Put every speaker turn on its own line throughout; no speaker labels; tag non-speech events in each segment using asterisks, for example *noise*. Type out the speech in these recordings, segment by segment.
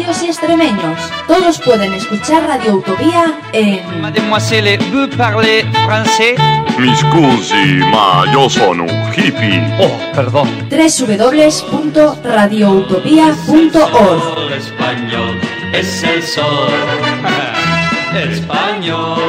uruguayos y extremeños. Todos pueden escuchar Radio Utopía en...
Mademoiselle, vous parlez français
Mi scusi, ma yo sono un hippie.
Oh, perdón.
www.radioutopía.org
español es el sol. *laughs* español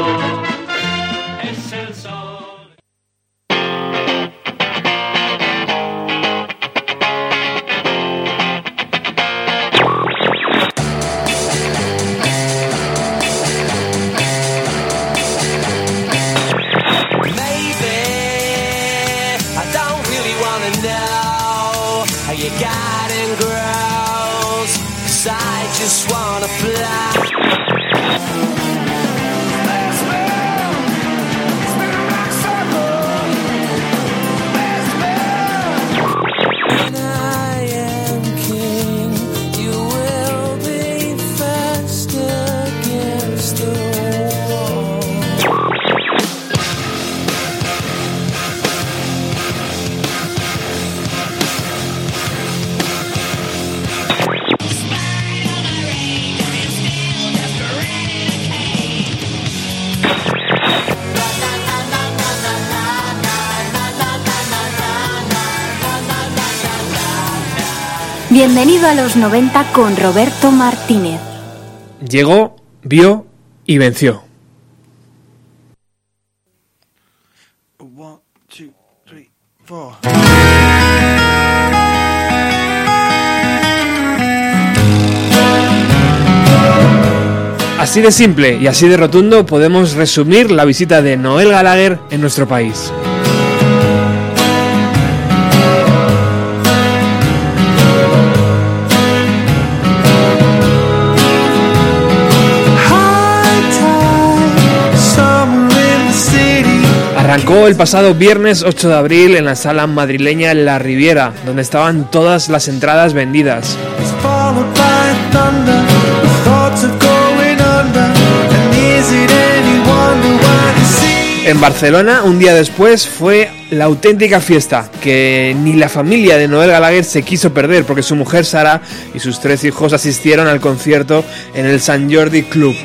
Bienvenido a los 90 con Roberto Martínez.
Llegó, vio y venció.
One, two, three, four.
Así de simple y así de rotundo podemos resumir la visita de Noel Gallagher en nuestro país. El pasado viernes 8 de abril en la sala madrileña La Riviera, donde estaban todas las entradas vendidas. En Barcelona, un día después, fue la auténtica fiesta, que ni la familia de Noel Gallagher se quiso perder, porque su mujer Sara y sus tres hijos asistieron al concierto en el San Jordi Club.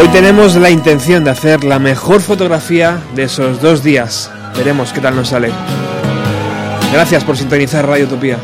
Hoy tenemos la intención de hacer la mejor fotografía de esos dos días. Veremos qué tal nos sale. Gracias por sintonizar Radio Utopía.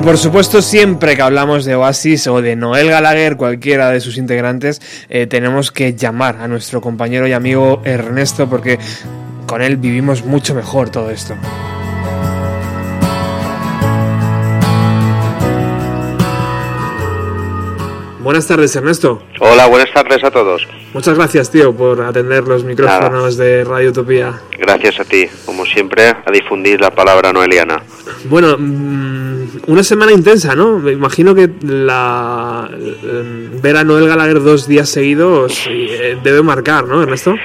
Y por supuesto, siempre que hablamos de Oasis o de Noel Gallagher, cualquiera de sus integrantes, eh, tenemos que llamar a nuestro compañero y amigo Ernesto porque con él vivimos mucho mejor todo esto. Buenas tardes, Ernesto.
Hola, buenas tardes a todos.
Muchas gracias, tío, por atender los micrófonos de Radio Utopía.
Gracias a ti, como siempre, a difundir la palabra noeliana.
Bueno, una semana intensa, ¿no? Me imagino que la eh, ver a Noel Gallagher dos días seguidos eh, debe marcar, ¿no, Ernesto?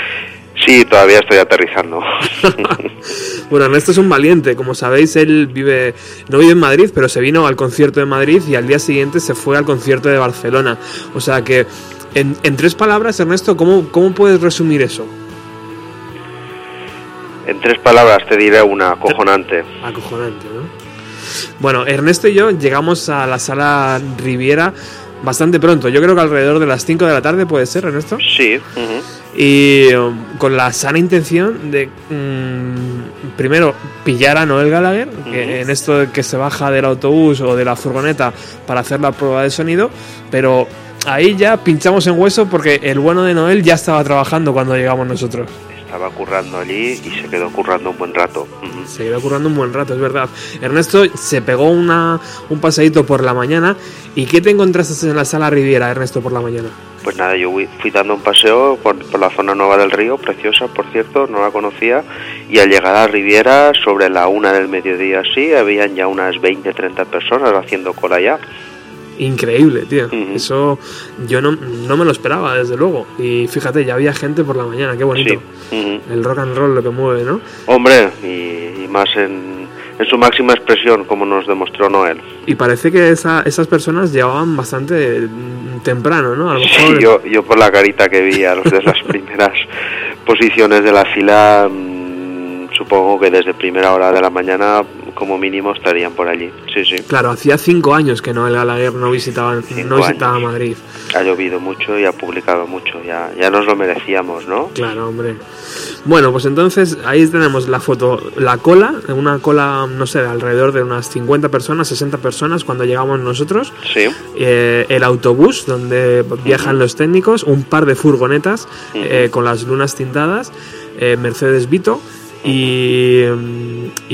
Sí, todavía estoy aterrizando. *laughs*
Bueno, Ernesto es un valiente, como sabéis, él vive, no vive en Madrid, pero se vino al concierto de Madrid y al día siguiente se fue al concierto de Barcelona. O sea que, en, en tres palabras, Ernesto, ¿cómo, ¿cómo puedes resumir eso?
En tres palabras te diré una acojonante.
Acojonante, ¿no? Bueno, Ernesto y yo llegamos a la sala Riviera bastante pronto. Yo creo que alrededor de las 5 de la tarde puede ser, Ernesto.
Sí.
Y um, con la sana intención de mm, primero pillar a Noel Gallagher, que en esto de que se baja del autobús o de la furgoneta para hacer la prueba de sonido, pero ahí ya pinchamos en hueso porque el bueno de Noel ya estaba trabajando cuando llegamos nosotros.
Estaba currando allí y se quedó currando un buen rato.
Se iba currando un buen rato, es verdad. Ernesto se pegó una, un paseíto por la mañana. ¿Y qué te encontraste en la sala Riviera, Ernesto, por la mañana?
Pues nada, yo fui, dando un paseo por, por la zona nueva del río, preciosa, por cierto, no la conocía, y al llegar a Riviera, sobre la una del mediodía así, habían ya unas 20, 30 personas haciendo cola ya.
Increíble, tío. Eso yo no, no me lo esperaba, desde luego. Y fíjate, ya había gente por la mañana, qué bonito.
Sí.
El rock and roll lo que mueve, ¿no?
Hombre, y, y más en, en su máxima expresión, como nos demostró Noel.
Y parece que esa, esas personas llegaban bastante temprano, ¿no? A lo
Sí, yo, yo por la carita que vi a los de las *laughs* primeras posiciones de la fila, supongo que desde primera hora de la mañana, como mínimo, estarían por allí. Sí, sí.
Claro, hacía cinco años que Noel Gallagher no visitaba,
Cinco
no visitaba
años.
Madrid.
Ha llovido mucho y ha publicado mucho. Ya, ya nos lo merecíamos, ¿no?
Claro, hombre. Bueno, pues entonces ahí tenemos la foto, la cola, una cola, no sé, de alrededor de unas 50 personas, 60 personas cuando llegamos nosotros.
Sí.
Eh, el autobús donde viajan los técnicos, un par de furgonetas eh, con las lunas tintadas, eh, Mercedes Vito. Y,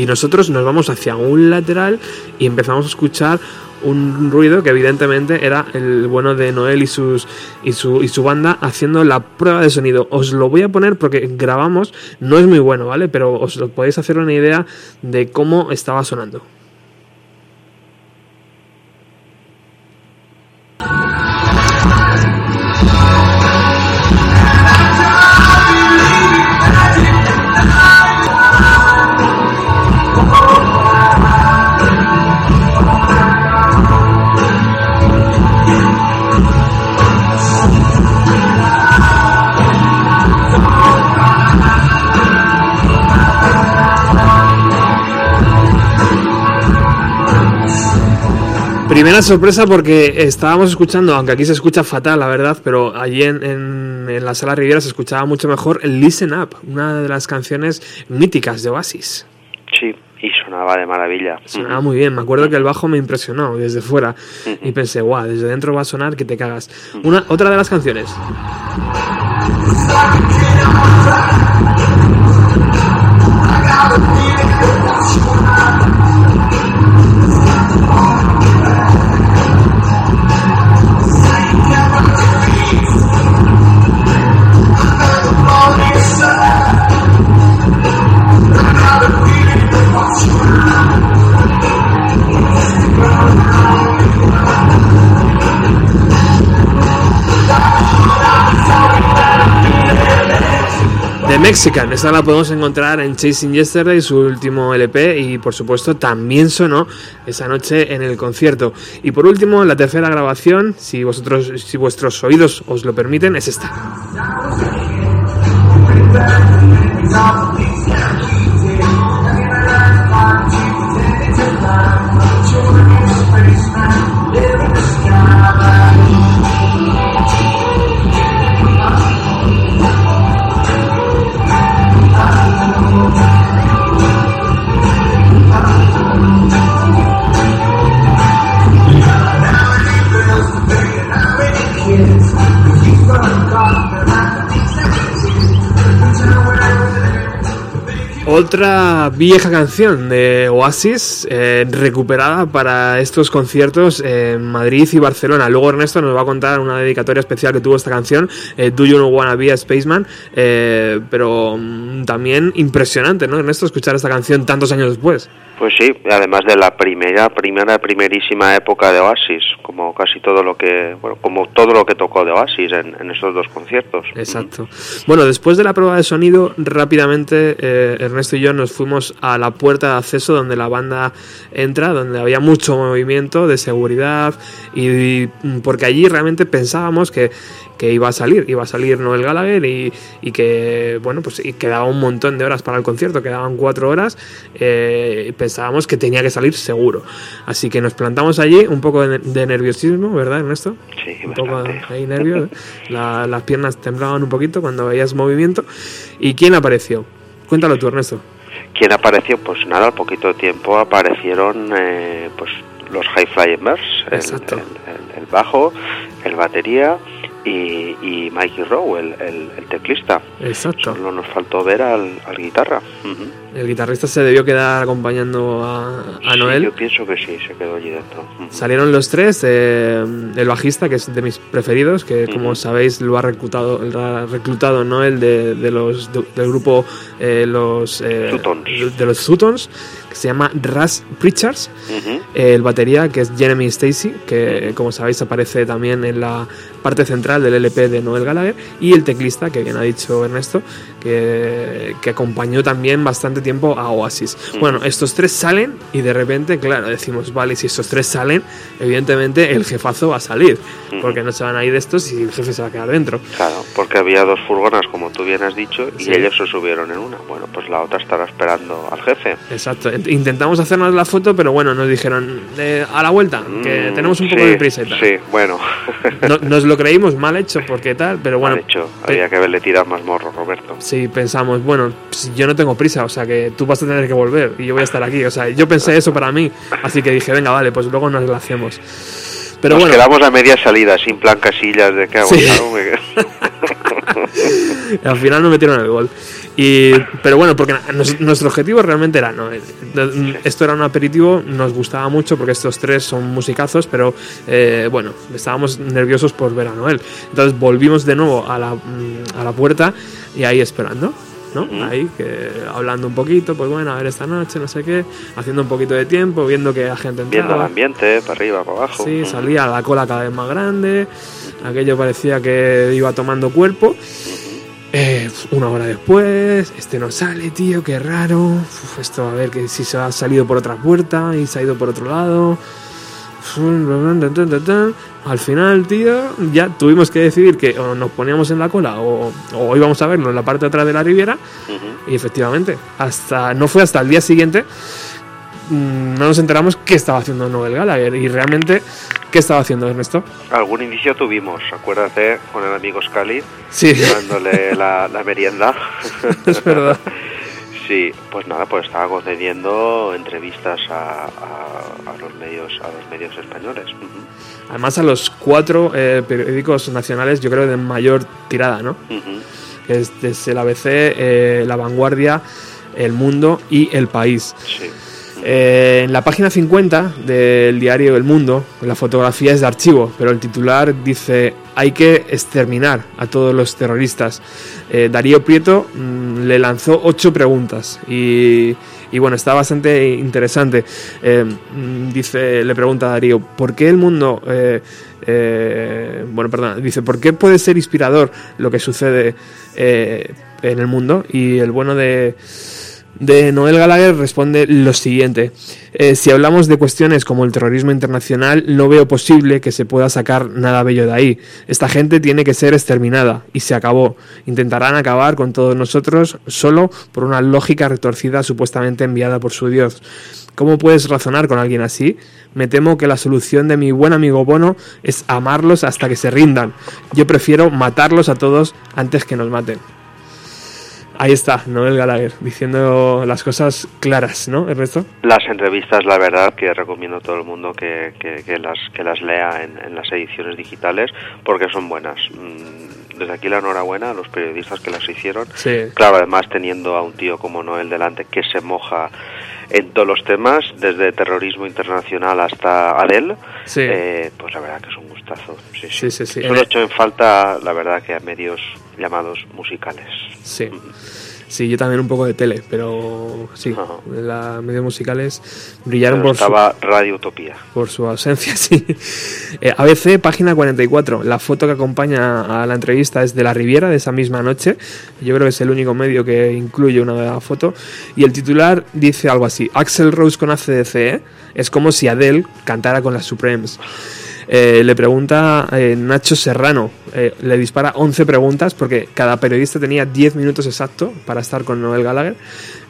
nosotros nos vamos hacia un lateral y empezamos a escuchar un ruido que evidentemente era el bueno de Noel y sus y su, y su banda haciendo la prueba de sonido. Os lo voy a poner porque grabamos, no es muy bueno, ¿vale? Pero os lo podéis hacer una idea de cómo estaba sonando. Primera sorpresa porque estábamos escuchando, aunque aquí se escucha fatal, la verdad, pero allí en, en- en la sala Riviera se escuchaba mucho mejor Listen Up, una de las canciones míticas de Oasis.
Sí, y sonaba de maravilla.
Sonaba muy bien, me acuerdo que el bajo me impresionó desde fuera y pensé, guau, desde dentro va a sonar que te cagas. Una, otra de las canciones. The Mexican, esta la podemos encontrar en Chasing Yesterday, su último LP, y por supuesto también sonó esa noche en el concierto. Y por último, la tercera grabación, si vosotros, si vuestros oídos os lo permiten, es esta. Otra vieja canción de Oasis eh, recuperada para estos conciertos en Madrid y Barcelona. Luego Ernesto nos va a contar una dedicatoria especial que tuvo esta canción, eh, Do You Know Wanna Be a Spaceman, eh, pero mm, también impresionante, ¿no, Ernesto, escuchar esta canción tantos años después?
Pues sí, además de la primera, primera, primerísima época de Oasis, como casi todo lo que, bueno, como todo lo que tocó de Oasis en, en estos dos conciertos.
Exacto. Bueno, después de la prueba de sonido, rápidamente eh, Ernesto y yo nos fuimos a la puerta de acceso donde la banda entra, donde había mucho movimiento de seguridad y, porque allí realmente pensábamos que, que iba a salir, iba a salir Noel Gallagher y, y que, bueno, pues y quedaba un montón de horas para el concierto, quedaban cuatro horas eh, y pensábamos que tenía que salir seguro. Así que nos plantamos allí, un poco de, de nerviosismo, ¿verdad, Ernesto?
Sí,
un poco ahí nervios, ¿eh? La- las piernas temblaban un poquito cuando veías movimiento. ¿Y quién apareció? Cuéntalo tú, Ernesto.
¿Quién apareció? Pues nada, al poquito tiempo aparecieron eh, pues los High el, el- el- el bajo, el batería y, y Mikey Rowe, el, el- el teclista.
Exacto.
Solo nos faltó ver al, al guitarra.
El guitarrista se debió quedar acompañando a, a
Sí,
Noel.
yo pienso que sí, se quedó allí dentro. Ujú.
Salieron los tres, eh, el bajista, que es de mis preferidos, que como sabéis lo ha reclutado, lo ha reclutado Noel de, de los, de- del grupo eh, los, eh,
Sutons.
de los Sutons, que se llama Russ Pritchards.
Ujú.
El batería, que es Jeremy Stacy, que como sabéis aparece también en la parte central del LP de Noel Gallagher. Y el teclista, que bien ha dicho Ernesto, que, que acompañó también bastante tiempo a Oasis. Bueno, estos tres salen y de repente, claro, decimos, vale, si estos tres salen, evidentemente el jefazo va a salir. Porque no se van a ir de estos y el jefe se va a quedar dentro.
Claro, porque había dos furgonas, como tú bien has dicho, y
Sí.
ellos se subieron en una. Bueno, pues la otra estará esperando al jefe.
Exacto. Intentamos hacernos la foto, pero bueno, nos dijeron eh, a la vuelta, que
Mm,
tenemos un poco
sí,
de prisa y tal.
Sí, bueno.
No- nos lo creímos mal hecho porque tal, pero bueno.
Mal hecho. Había que haberle tirado más morro, Roberto.
Sí, pensamos, bueno, pues yo no tengo prisa, o sea que tú vas a tener que volver y yo voy a estar aquí. O sea, yo pensé eso para mí, así que dije, venga, vale, pues luego nos lo hacemos. Pero
Nos
bueno,
quedamos a media salida, sin plan casillas de qué hago.
Sí. *laughs* *laughs* al final no metieron el gol. Y, pero bueno, porque nuestro objetivo realmente era, ¿no? Esto era un aperitivo, nos gustaba mucho porque estos tres son musicazos, pero eh, bueno, estábamos nerviosos por ver a Noel. Entonces volvimos de nuevo a la, mm, a la puerta y ahí esperando. ¿No? Ahí, que hablando un poquito, pues bueno, a ver esta noche, no sé qué, haciendo un poquito de tiempo, viendo que la gente
Viendo el
entraba.
ambiente, para arriba, para abajo.
Sí, salía la cola cada vez más grande, aquello parecía que iba tomando cuerpo. Eh, una hora después, este no sale, tío, qué raro. Uf, esto a ver que si se ha salido por otra puerta y se ha ido por otro lado. Al final, tío, ya tuvimos que decidir que o nos poníamos en la cola o, o íbamos a verlo en la parte de atrás de la Riviera. Y efectivamente, hasta no fue hasta el día siguiente mm, no nos enteramos qué estaba haciendo Noel Gallagher y realmente qué estaba haciendo Ernesto.
Algún indicio tuvimos, acuérdate, con el amigo Scali,
Sí.
llevándole la, la merienda. *laughs*
Es verdad. *laughs*
Sí, pues nada, pues estaba concediendo entrevistas a, a- a los medios a los medios españoles.
Además a los cuatro eh, periódicos nacionales, yo creo de mayor tirada, ¿no? Que es desde el ABC, eh, La Vanguardia, El Mundo y El País.
Sí.
Eh, en la página 50 del diario El Mundo, la fotografía es de archivo, pero el titular dice hay que exterminar a todos los terroristas. Eh, Darío Prieto mm, le lanzó ocho preguntas y, y bueno, está bastante interesante. Eh, mm, dice, le pregunta a Darío, ¿por qué el mundo... bueno, perdón, dice, ¿por qué puede ser inspirador lo que sucede en el mundo? Y el bueno de, de Noel Gallagher responde lo siguiente. Eh, si hablamos de cuestiones como el terrorismo internacional, no veo posible que se pueda sacar nada bello de ahí. Esta gente tiene que ser exterminada y se acabó. Intentarán acabar con todos nosotros solo por una lógica retorcida supuestamente enviada por su Dios. ¿Cómo puedes razonar con alguien así? Me temo que la solución de mi buen amigo Bono es amarlos hasta que se rindan. Yo prefiero matarlos a todos antes que nos maten. Ahí está, Noel Gallagher, diciendo las cosas claras, ¿no, Ernesto?
Las entrevistas, la verdad, que recomiendo a todo el mundo que, que- que las, que las lea en, en las ediciones digitales porque son buenas. Mm, desde aquí la enhorabuena a los periodistas que las hicieron.
Sí.
Claro, además teniendo a un tío como Noel delante que se moja en todos los temas, desde terrorismo internacional hasta Adele,
Sí.
eh, pues la verdad que es un gustazo. Sí, sí.
Sí, sí, sí.
Solo he hecho en falta, la verdad, que a medios llamados musicales.
Sí. Sí, yo también un poco de tele, pero sí, las medios musicales brillaron
Pero
por su,
estaba Radio Utopía.
por su ausencia, *laughs* sí. Eh, ABC, página 44. La foto que acompaña a la entrevista es de la Riviera de esa misma noche. Yo creo que es el único medio que incluye una foto. Y el titular dice algo así: Axel Rose con ACDC ¿eh? es como si Adele cantara con las Supremes. Eh, le pregunta eh, Nacho Serrano, eh, le dispara 11 preguntas porque cada periodista tenía 10 minutos exacto para estar con Noel Gallagher.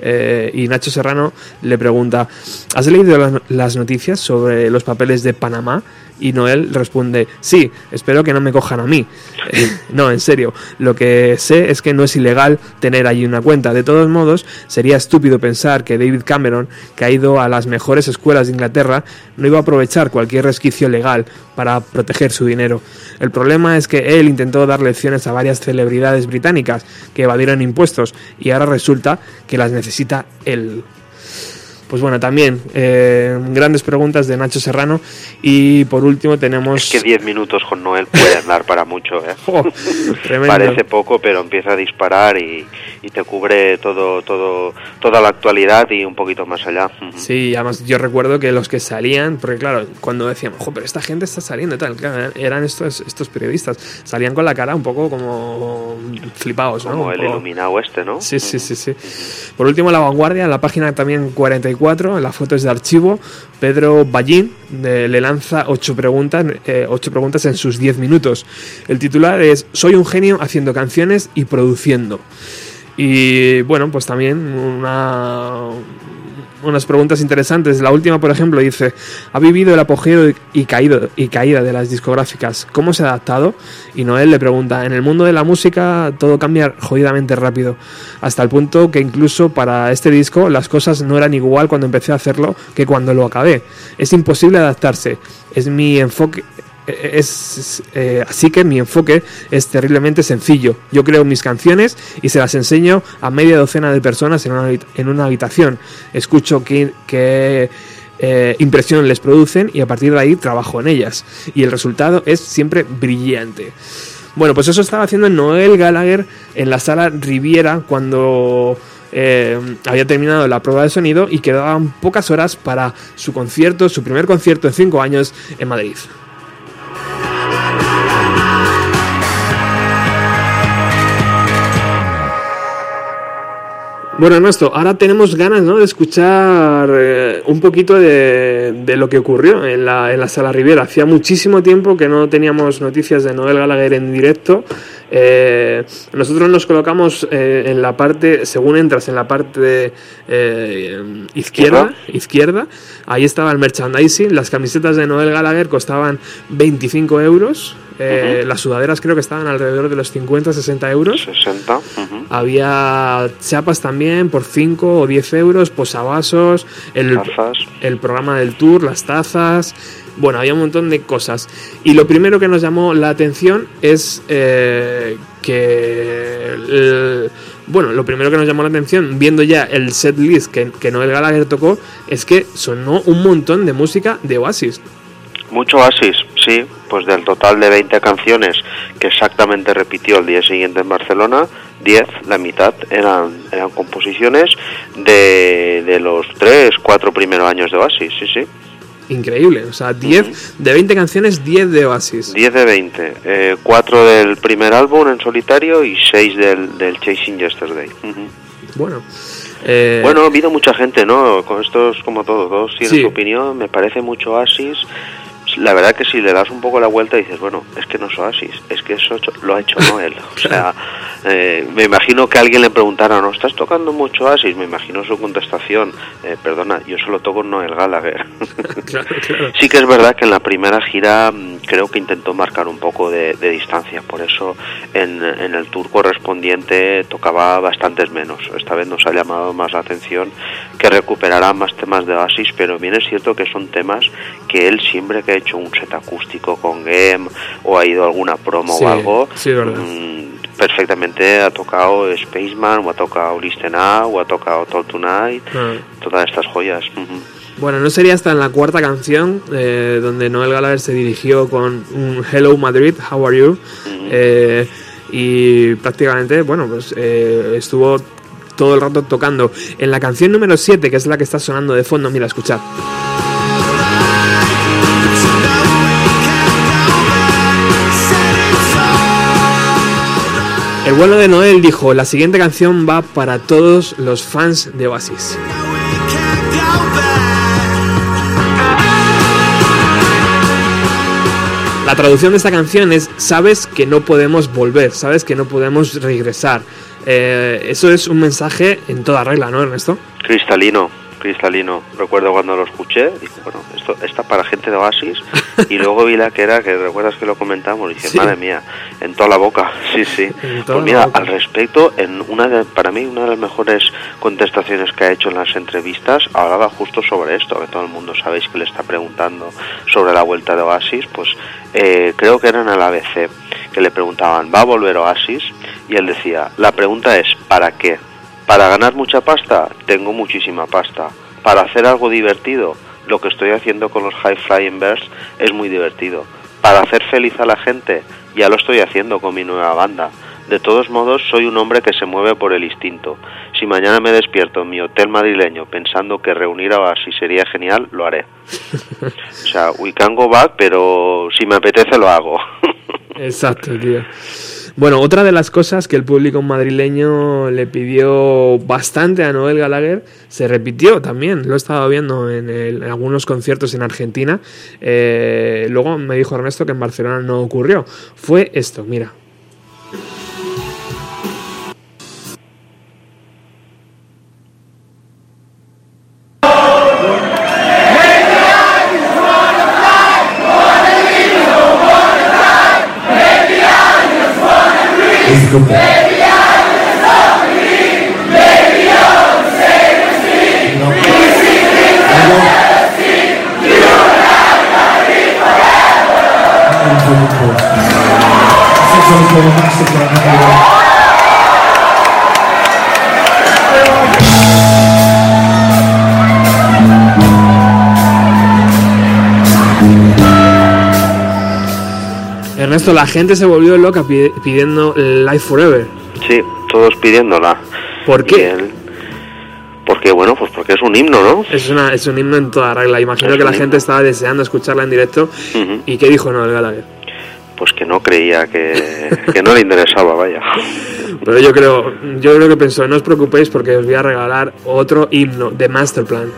Eh, y Nacho Serrano le pregunta, ¿has leído las- noticias sobre los papeles de Panamá? Y Noel responde, sí, espero que no me cojan a mí. *laughs* No, en serio, lo que sé es que no es ilegal tener allí una cuenta. De todos modos, sería estúpido pensar que David Cameron, que ha ido a las mejores escuelas de Inglaterra, no iba a aprovechar cualquier resquicio legal para proteger su dinero. El problema es que él intentó dar lecciones a varias celebridades británicas que evadieron impuestos y ahora resulta que las necesita él. Pues bueno, también eh, grandes preguntas de Nacho Serrano y por último tenemos...
Es que 10 minutos con Noel pueden dar para mucho, ¿eh? *laughs*
Oh.
Parece poco, pero empieza a disparar y, y te cubre todo, todo, toda la actualidad y un poquito más allá.
Sí, además yo recuerdo que los que salían, porque claro, cuando decíamos, "Jo, pero esta gente está saliendo y tal, claro, eran estos, estos periodistas, salían con la cara un poco como flipados, ¿no?
Como el
poco-
iluminado este, ¿no?
Sí, sí, sí, sí. Por último, La Vanguardia, en la página también 44, la foto es de archivo. Pedro Ballín eh, le lanza ocho preguntas, eh, preguntas en sus 10 minutos. El titular es Soy un genio haciendo canciones y produciendo. Y bueno, pues también una, unas preguntas interesantes. La última, por ejemplo, dice, ha vivido el apogeo y- caído, y caída de las discográficas. ¿Cómo se ha adaptado? Y Noel le pregunta, en el mundo de la música todo cambia jodidamente rápido. Hasta el punto que incluso para este disco las cosas no eran igual cuando empecé a hacerlo que cuando lo acabé. Es imposible adaptarse. Es mi enfoque... eh, Es, eh, así que mi enfoque es terriblemente sencillo. Yo creo mis canciones y se las enseño a media docena de personas en una, en una habitación. Escucho qué, qué, eh, impresión les producen y a partir de ahí trabajo en ellas. Y el resultado es siempre brillante. Bueno, pues eso estaba haciendo Noel Gallagher en la sala Riviera cuando eh, había terminado la prueba de sonido y quedaban pocas horas para su concierto, su primer concierto en cinco años en Madrid. Bueno, Ernesto, ahora tenemos ganas ¿no? de escuchar eh, un poquito de, lo que ocurrió en la, Sala Riviera. Hacía muchísimo tiempo que no teníamos noticias de Noel Gallagher en directo. Eh, nosotros nos colocamos eh, en la parte, según entras en la parte eh, izquierda, izquierda, ahí estaba el merchandising. Las camisetas de Noel Gallagher costaban 25 euros. Eh, Las sudaderas creo que estaban alrededor de los 50-60 euros.
60. ujú.
Había chapas también por 5 o 10 euros, posavasos, el,
Tazas.
el programa del tour, las tazas. Bueno, había un montón de cosas. Y lo primero que nos llamó la atención es eh, que. el- bueno, lo primero que nos llamó la atención, viendo ya el set list que, que Noel Gallagher tocó, es que sonó un montón de música de Oasis.
Mucho Oasis, sí, pues del total de 20 canciones que exactamente repitió el día siguiente en Barcelona, 10, la mitad eran, eran composiciones de, de los 3, 4 primeros años de Oasis, sí, sí.
Increíble, o sea, 10 de 20 canciones, 10 de Oasis.
10 de 20, eh, 4 del primer álbum en solitario y 6 del, del Chasing Yesterday.
Bueno, eh,
Bueno, ha habido mucha gente, ¿no? Con esto es como todo, todos tienen
Sí.
su opinión, me parece mucho Oasis. La verdad que si le das un poco la vuelta dices, bueno, es que no es Oasis, es que eso lo ha hecho Noel. O sea, Eh, me imagino que alguien le preguntara, ¿no estás tocando mucho Oasis? Me imagino su contestación, eh, perdona, yo solo toco Noel Gallagher. *laughs*
Claro, claro.
Sí que es verdad que en la primera gira mm, creo que intentó marcar un poco de, de distancia, por eso en, en el tour correspondiente tocaba bastantes menos. Esta vez nos ha llamado más la atención que recuperará más temas de Oasis, pero bien es cierto que son temas que él siempre que ha hecho un set acústico con Game o ha ido a alguna promo
Sí,
o algo,
sí,
mm, perfectamente ha tocado Spaceman o ha tocado Listen Up o ha tocado Talk Tonight,
Ah.
todas estas joyas.
Bueno, no sería hasta en la cuarta canción eh, donde Noel Gallagher se dirigió con un Hello Madrid, How are you? Eh, y prácticamente, bueno, pues eh, estuvo todo el rato tocando. En la canción número 7, que es la que está sonando de fondo, mira, escuchad. El bueno de Noel dijo, la siguiente canción va para todos los fans de Oasis. La traducción de esta canción es sabes que no podemos volver, sabes que no podemos regresar. Eh, eso es un mensaje en toda regla, ¿no, Ernesto?
Cristalino, cristalino. Recuerdo cuando lo escuché, dije, bueno, esto está para gente de Oasis. Y luego vi la que era, que recuerdas que lo comentamos, y dije,
Sí.
madre mía, en toda la boca. Sí, sí. Pues mira, al respecto, en una de, para mí, una de las mejores contestaciones que ha hecho en las entrevistas, hablaba justo sobre esto, que todo el mundo sabéis que le está preguntando sobre la vuelta de Oasis, pues eh, creo que era en el ABC, que le preguntaban, ¿va a volver Oasis? Y él decía, la pregunta es, ¿para qué? Para ganar mucha pasta, tengo muchísima pasta. Para hacer algo divertido, lo que estoy haciendo con los High Flying Birds es muy divertido. Para hacer feliz a la gente, ya lo estoy haciendo con mi nueva banda. De todos modos, soy un hombre que se mueve por el instinto. Si mañana me despierto en mi hotel madrileño pensando que reunir a Oasis sería genial, lo haré. O sea, we can go back, pero si me apetece lo hago.
Exacto, tío. Bueno, otra de las cosas que el público madrileño le pidió bastante a Noel Gallagher se repitió también. Lo he estado viendo en, algunos conciertos en Argentina. Eh, luego me dijo Ernesto que en Barcelona no ocurrió. Fue esto, mira. Ernesto, la gente se volvió loca pi- pidiendo Life Forever.
sí, todos pidiéndola.
¿Por qué?
él- porque, bueno, pues porque es un himno, ¿no?
Es, una, es un himno en toda regla. Imagino
Es
que la gente estaba deseando escucharla en directo. ¿Y qué dijo Noel Gallagher?
Pues que no creía que, no le interesaba, vaya.
Pero yo creo, yo creo que pensó, no os preocupéis porque os voy a regalar otro himno de Masterplan.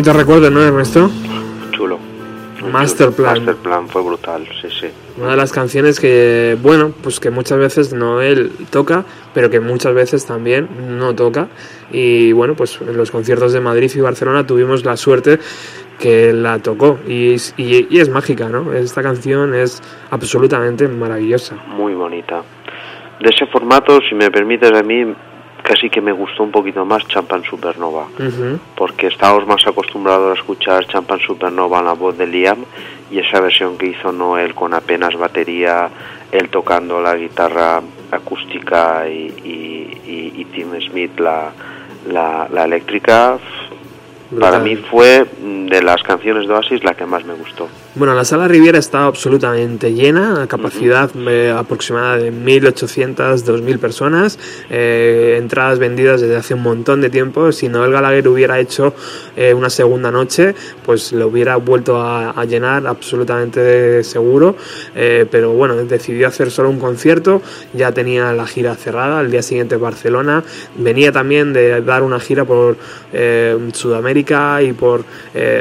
Bonito recuerdo, ¿no, Ernesto?
Chulo.
Masterplan.
Masterplan fue brutal, sí, sí.
Una de las canciones que, bueno, pues que muchas veces Noel toca, pero que muchas veces también no toca. Y bueno, pues en los conciertos de Madrid y Barcelona tuvimos la suerte que la tocó. Y, es- y- y es mágica, ¿no? Esta canción es absolutamente maravillosa.
Muy bonita. De ese formato, si me permites, a mí casi que me gustó un poquito más Champan Supernova.
Ujú.
Porque estábamos más acostumbrados a escuchar Champan Supernova en la voz de Liam y esa versión que hizo Noel con apenas batería, él tocando la guitarra acústica y, y- y- y Tim Smith la, la, la eléctrica, para
Brutal.
mí fue de las canciones de Oasis la que más me gustó.
Bueno, la sala Riviera está absolutamente llena, capacidad eh, aproximada de 1.800, 2.000 personas, eh, entradas vendidas desde hace un montón de tiempo. Si Noel Gallagher hubiera hecho eh, una segunda noche, pues lo hubiera vuelto a, a llenar absolutamente seguro. Eh, pero bueno, decidió hacer solo un concierto, ya tenía la gira cerrada, al día siguiente Barcelona, venía también de dar una gira por eh, Sudamérica y por eh,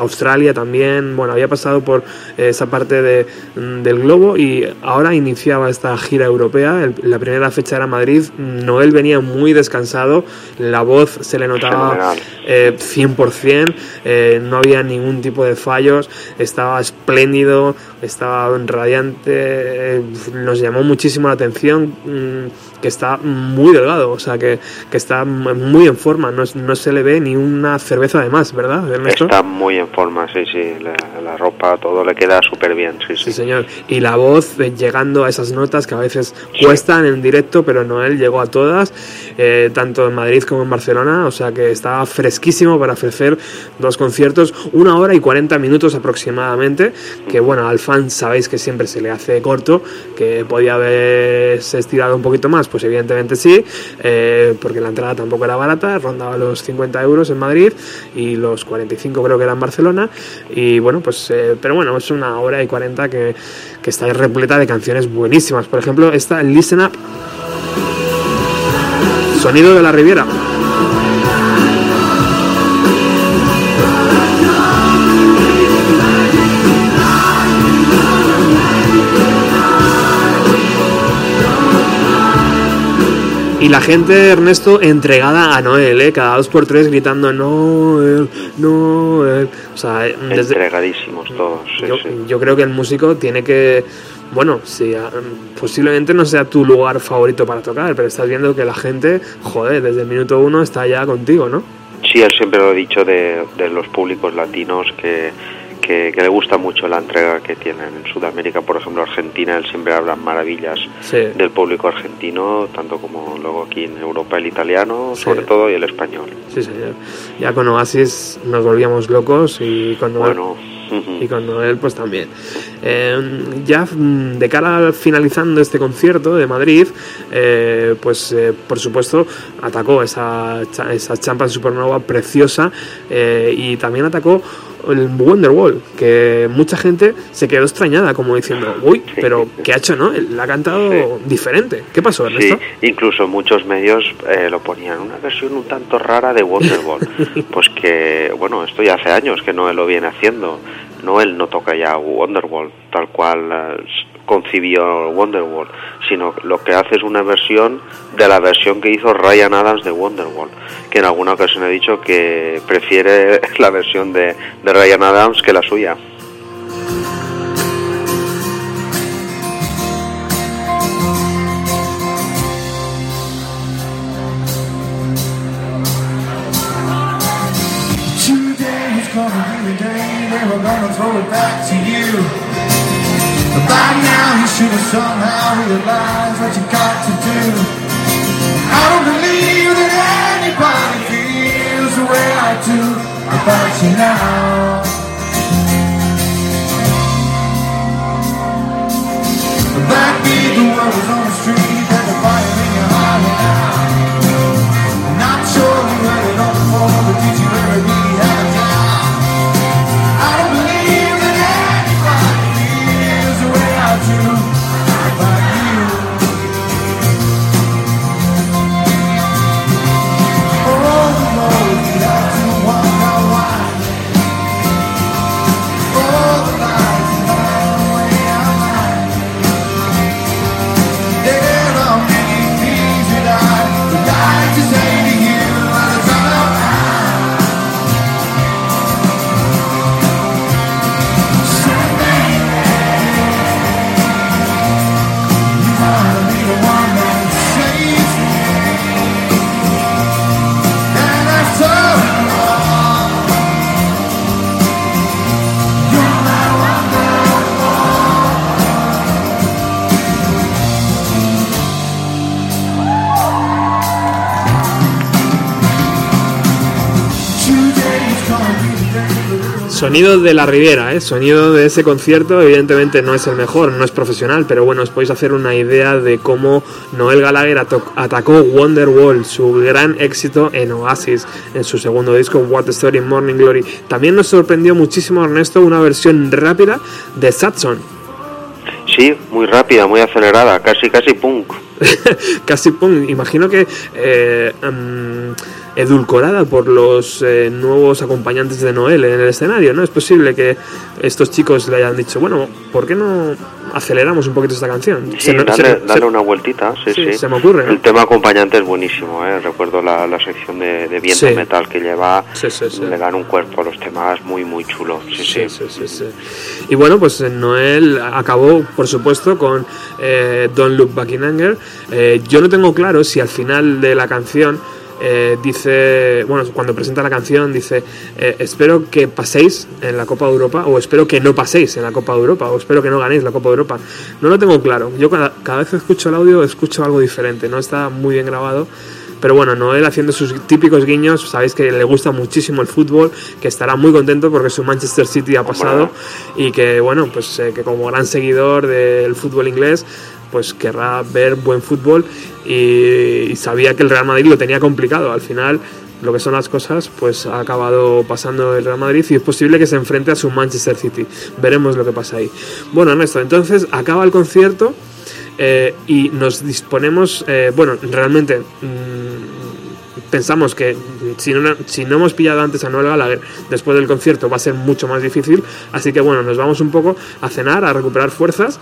Australia también, bueno, había pasado por eh, esa parte de, mm, del globo y ahora iniciaba esta gira europea, El- la primera fecha era Madrid, Noel venía muy descansado, la voz se le notaba eh, 100%, eh, no había ningún tipo de fallos, estaba espléndido, estaba radiante, eh, nos llamó muchísimo la atención mm, que está muy delgado, o sea, que, que está muy en forma, no, no se le ve ni una cerveza de más, ¿verdad, Ernesto?
Está muy en forma, sí, sí, la, la ropa, todo le queda súper bien, sí, sí.
Sí, señor. Y la voz eh, llegando a esas notas que a veces cuestan en directo, pero Noel llegó a todas, eh, tanto en Madrid como en Barcelona, o sea que estaba fresquísimo para ofrecer dos conciertos, una hora y 40 minutos aproximadamente, que bueno, al fan sabéis que siempre se le hace corto, que podía haberse estirado un poquito más, pues evidentemente sí, eh, porque la entrada tampoco era barata, rondaba los 50 euros en Madrid y los 45 creo que era en Barcelona, y bueno, pues, eh, pero bueno, es una hora y 40 que, que está repleta de canciones buenísimas, por ejemplo, esta Listen Up, Sonido de la Riviera. Y la gente, Ernesto, entregada a Noel, ¿eh? cada dos por tres gritando Noel, Noel. O sea, eh, desde,
Entregadísimos todos, sí,
yo,
sí.
yo creo que el músico tiene que. Bueno, sí, ah, posiblemente no sea tu lugar favorito para tocar, pero estás viendo que la gente, joder, desde el minuto uno está ya contigo, ¿no?
Sí, él siempre lo ha dicho de, de los públicos latinos que, que, que le gusta mucho la entrega que tienen en Sudamérica, por ejemplo Argentina, él siempre habla maravillas
Sí.
del público argentino, tanto como luego aquí en Europa el italiano,
Sí.
sobre todo, y el español.
Sí, señor. Ya con Oasis nos volvíamos locos y Noel,
Bueno,
y con Noel pues también. Eh, ya mm, de cara al finalizando este concierto de Madrid, eh, pues eh, por supuesto atacó esa, esa champa supernova preciosa eh, y también atacó el Wonderwall, que mucha gente se quedó extrañada, como diciendo, uy, pero ¿qué ha hecho, no? Él ha cantado diferente. ¿Qué pasó, Ernesto?
Sí, incluso muchos medios eh, lo ponían, una versión un tanto rara de Wonderwall. *laughs* pues que, bueno, esto ya hace años que Noel lo viene haciendo. Noel no toca ya Wonderwall tal cual eh, concibió Wonderwall, sino lo que hace es una versión de la versión que hizo Ryan Adams de Wonderwall, que en alguna ocasión ha dicho que prefiere *laughs* la versión de, de Ryan Adams que la suya.
Somehow realized what you got to do. I don't believe that anybody feels the way I do about you now.
Sonido de la Riviera, ¿eh? sonido de ese concierto, evidentemente no es el mejor, no es profesional, pero bueno, os podéis hacer una idea de cómo Noel Gallagher atacó Wonderwall, su gran éxito en Oasis, en su segundo disco What the Story Morning Glory. También nos sorprendió muchísimo, Ernesto, una versión rápida de Satson.
Sí, muy rápida, muy acelerada, casi casi punk. *laughs*
Casi, pum, imagino que eh, mm, edulcorada por los eh, nuevos acompañantes de Noel en el escenario, ¿no? Es posible que estos chicos le hayan dicho, bueno, ¿por qué no aceleramos un poquito esta canción?
Sí,
se- se-
una vueltita, sí,
sí,
sí.
se me ocurre, ¿no?
El tema acompañante es buenísimo, ¿eh? recuerdo la, la sección de, de viento
Sí.
metal que lleva, le dan un cuerpo a los temas muy, muy chulo, sí, sí.
Sí, sí, sí, sí. Y bueno, pues eh, Noel acabó, por supuesto, con eh, Don't Look Back in Anger. Eh, yo no tengo claro si al final de la canción eh, dice, bueno, cuando presenta la canción dice, eh, espero que paséis en la Copa de Europa o espero que no paséis en la Copa de Europa o espero que no ganéis la Copa de Europa. No lo tengo claro. Yo cada, cada vez que escucho el audio escucho algo diferente, no está muy bien grabado. Pero bueno, Noel haciendo sus típicos guiños, sabéis que le gusta muchísimo el fútbol, que estará muy contento porque su Manchester City ha pasado y que bueno, pues eh, que como gran seguidor del fútbol inglés, pues querrá ver buen fútbol y, sabía que el Real Madrid lo tenía complicado. Al final, lo que son las cosas, pues ha acabado pasando el Real Madrid y es posible que se enfrente a su Manchester City. Veremos lo que pasa ahí. Bueno, Ernesto, entonces acaba el concierto. Eh, y nos disponemos, eh, bueno, realmente mm, pensamos que si no, si no hemos pillado antes a Noel Gallagher después del concierto va a ser mucho más difícil, así que bueno, nos vamos un poco a cenar, a recuperar fuerzas.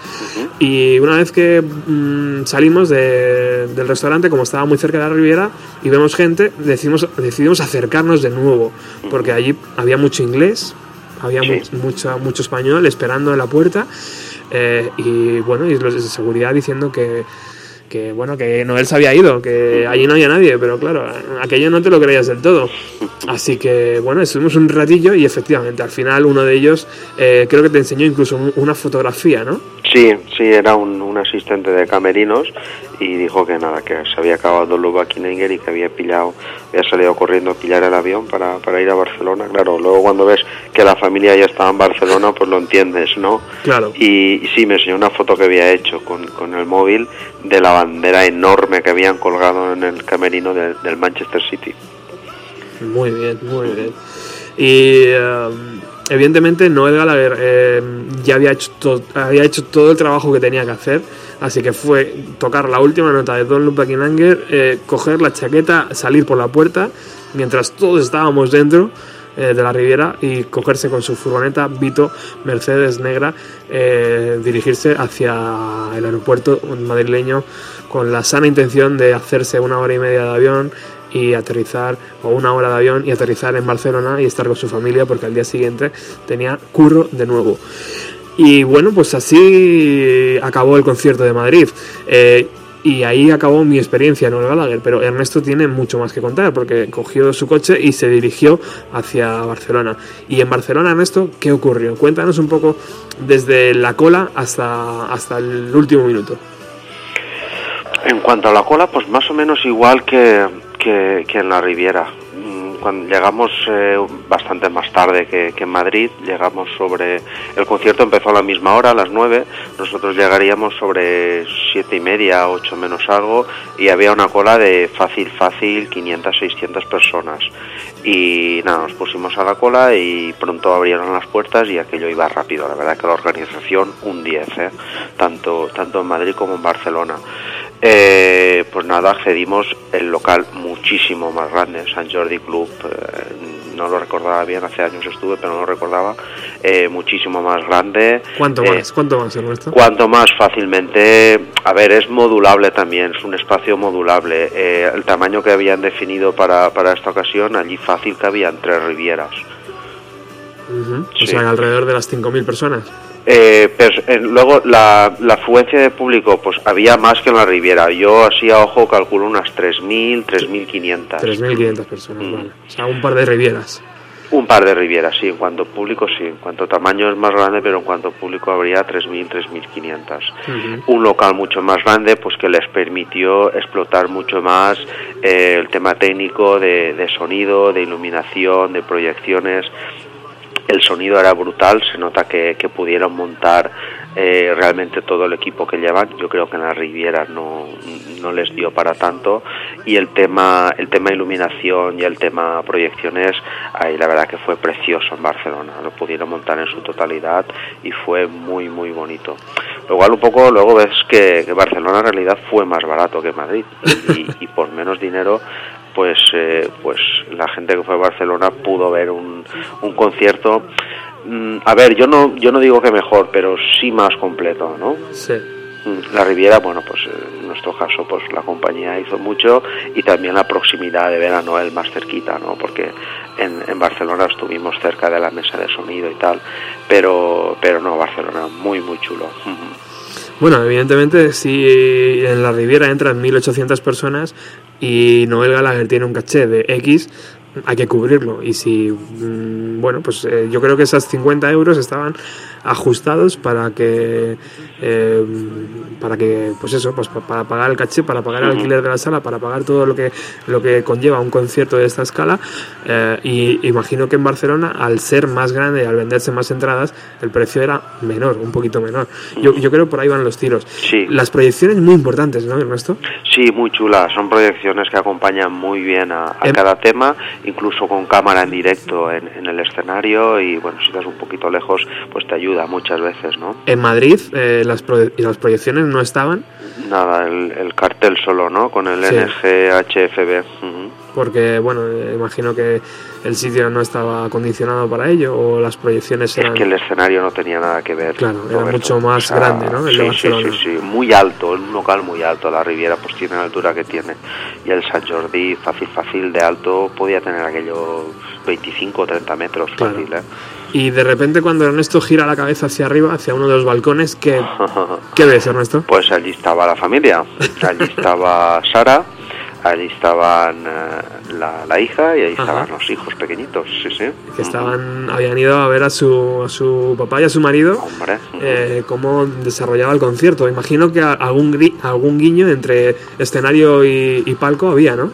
Y una vez que mm, salimos de- del restaurante, como estaba muy cerca de la Riviera y vemos gente, decidimos, decidimos acercarnos de nuevo, porque allí había mucho inglés, había
Sí.
mu- mucho, mucho español esperando en la puerta eh, y bueno, y los de seguridad diciendo que, que bueno, que Noel se había ido, que allí no había nadie, pero claro, aquello no te lo creías del todo. Así que bueno, estuvimos un ratillo y efectivamente al final uno de ellos eh, creo que te enseñó incluso un- una fotografía, ¿no?
Sí, sí, era un asistente de camerinos y dijo que nada, que se había acabado Luba Kininger y que había pillado, había salido corriendo a pillar el avión para, para ir a Barcelona. Claro, luego cuando ves que la familia ya estaba en Barcelona, pues lo entiendes, ¿no?
Claro.
Y, y sí, me enseñó una foto que había hecho con, con el móvil de la bandera enorme que habían colgado en el camerino del- del Manchester City.
Muy bien, muy bien. Y eh, evidentemente Noel Gallagher eh, ya había hecho, había hecho todo el trabajo que tenía que hacer, así que fue tocar la última nota de Don Luke Buckingham, eh, coger la chaqueta, salir por la puerta, mientras todos estábamos dentro eh, de la Riviera y cogerse con su furgoneta Vito Mercedes Negra, eh, dirigirse hacia el aeropuerto madrileño con la sana intención de hacerse una hora y media de avión y aterrizar, o una hora de avión y aterrizar en Barcelona y estar con su familia porque al día siguiente tenía curro de nuevo. Y bueno, pues así acabó el concierto de Madrid. Eh, y ahí acabó mi experiencia en Noel Gallagher, pero Ernesto tiene mucho más que contar porque cogió su coche y se dirigió hacia Barcelona. Y en Barcelona, Ernesto, ¿qué ocurrió? Cuéntanos un poco desde la cola hasta, hasta el último minuto.
En cuanto a la cola, pues más o menos igual que, que, en la Riviera. Mm, Cuando llegamos eh, bastante más tarde que, en Madrid, llegamos sobre... El concierto empezó a la misma hora, a las 9, nosotros llegaríamos sobre siete y media, ocho menos algo, y había una cola de fácil, fácil, 500, 600 personas. Y nada, nos pusimos a la cola y pronto abrieron las puertas y aquello iba rápido. La verdad que la organización un 10, ¿eh? tanto, tanto en Madrid como en Barcelona. Eh, pues nada, accedimos el local muchísimo más grande, San Jordi Club, eh, no lo recordaba bien, hace años estuve, pero no lo recordaba, eh, muchísimo más grande.
¿Cuánto
Eh,
más? ¿Cuánto más, Ernesto?
Cuanto más fácilmente, a ver, es modulable también, es un espacio modulable. Eh, el tamaño que habían definido para, para esta ocasión, allí fácil cabían tres rivieras.
O
sí.
sea, alrededor de las 5.000 personas.
Eh, eh, luego, la, la afluencia de público, pues había más que en la Riviera. Yo así a ojo calculo unas 3.000, 3.500.
3.500 personas,
Mm.
vale. O sea, un par de rivieras.
Un par de rivieras, sí. En cuanto a público, sí. En cuanto a tamaño es más grande, pero en cuanto a público habría 3.000, 3.500.
Ujú.
Un local mucho más grande, pues que les permitió explotar mucho más eh, el tema técnico de, de sonido, de iluminación, de proyecciones. El sonido era brutal, se nota que, que pudieron montar eh, realmente todo el equipo que llevan. Yo creo que en la Riviera no, no les dio para tanto. Y el tema, el tema iluminación y el tema proyecciones, ahí la verdad que fue precioso en Barcelona. Lo pudieron montar en su totalidad y fue muy, muy bonito. Lo cual un poco luego ves que, Barcelona en realidad fue más barato que Madrid y por menos dinero pues eh, pues la gente que fue a Barcelona pudo ver un, un concierto mm, a ver yo no yo no digo que mejor pero sí más completo no
Sí.
Mm, la Riviera bueno pues eh, en nuestro caso pues la compañía hizo mucho y también la proximidad de ver a Noel más cerquita no porque en, en Barcelona estuvimos cerca de la mesa de sonido y tal pero pero no Barcelona muy muy chulo Ujú.
Bueno, evidentemente, si en la Riviera entran 1.800 personas y Noel Gallagher tiene un caché de X, hay que cubrirlo. Y si, mm, bueno, pues eh, yo creo que esas 50 euros estaban ajustados para que, eh, para que, pues eso, pues pa- para pagar el caché, para pagar el alquiler de la sala, para pagar todo lo que, lo que conlleva un concierto de esta escala. eh, y imagino que en Barcelona, al ser más grande y al venderse más entradas, el precio era menor, un poquito menor. Yo, yo creo que por ahí van los tiros.
Sí.
Las proyecciones muy importantes, ¿no, Ernesto?
Sí, muy chula. Son proyecciones que acompañan muy bien a, a
Em-
cada tema, incluso con cámara en directo en, en el escenario y bueno, si estás un poquito lejos, pues te ayuda muchas veces, ¿no?
En Madrid eh, las, las proyecciones no estaban
Nada, el, el cartel solo, ¿no? Con el
Sí.
NGHFB. Ujú.
Porque, bueno, imagino que el sitio no estaba acondicionado para ello o las proyecciones
Es
eran...
que el escenario no tenía nada que ver.
Claro, era
Roberto.
mucho más grande, ¿no? El
sí, sí, sí, sí, muy alto, un local muy alto. La Riviera pues tiene la altura que tiene. Y el San Jordi, fácil, fácil de alto, podía tener aquellos 25 o 30 metros
Claro.
fácil, ¿eh?
Y de repente cuando Ernesto gira la cabeza hacia arriba, hacia uno de los balcones, ¿qué, *laughs* ¿qué ves, Ernesto?
Pues allí estaba la familia, allí estaba Sara, allí estaban eh, la, la hija y ahí
Ajá.
estaban los hijos pequeñitos, sí, sí.
Que estaban, habían ido a ver a su, a su papá y a su marido
Hombre,
eh, cómo desarrollaba el concierto. Imagino que algún, gri- algún guiño entre escenario y, y palco había, ¿no?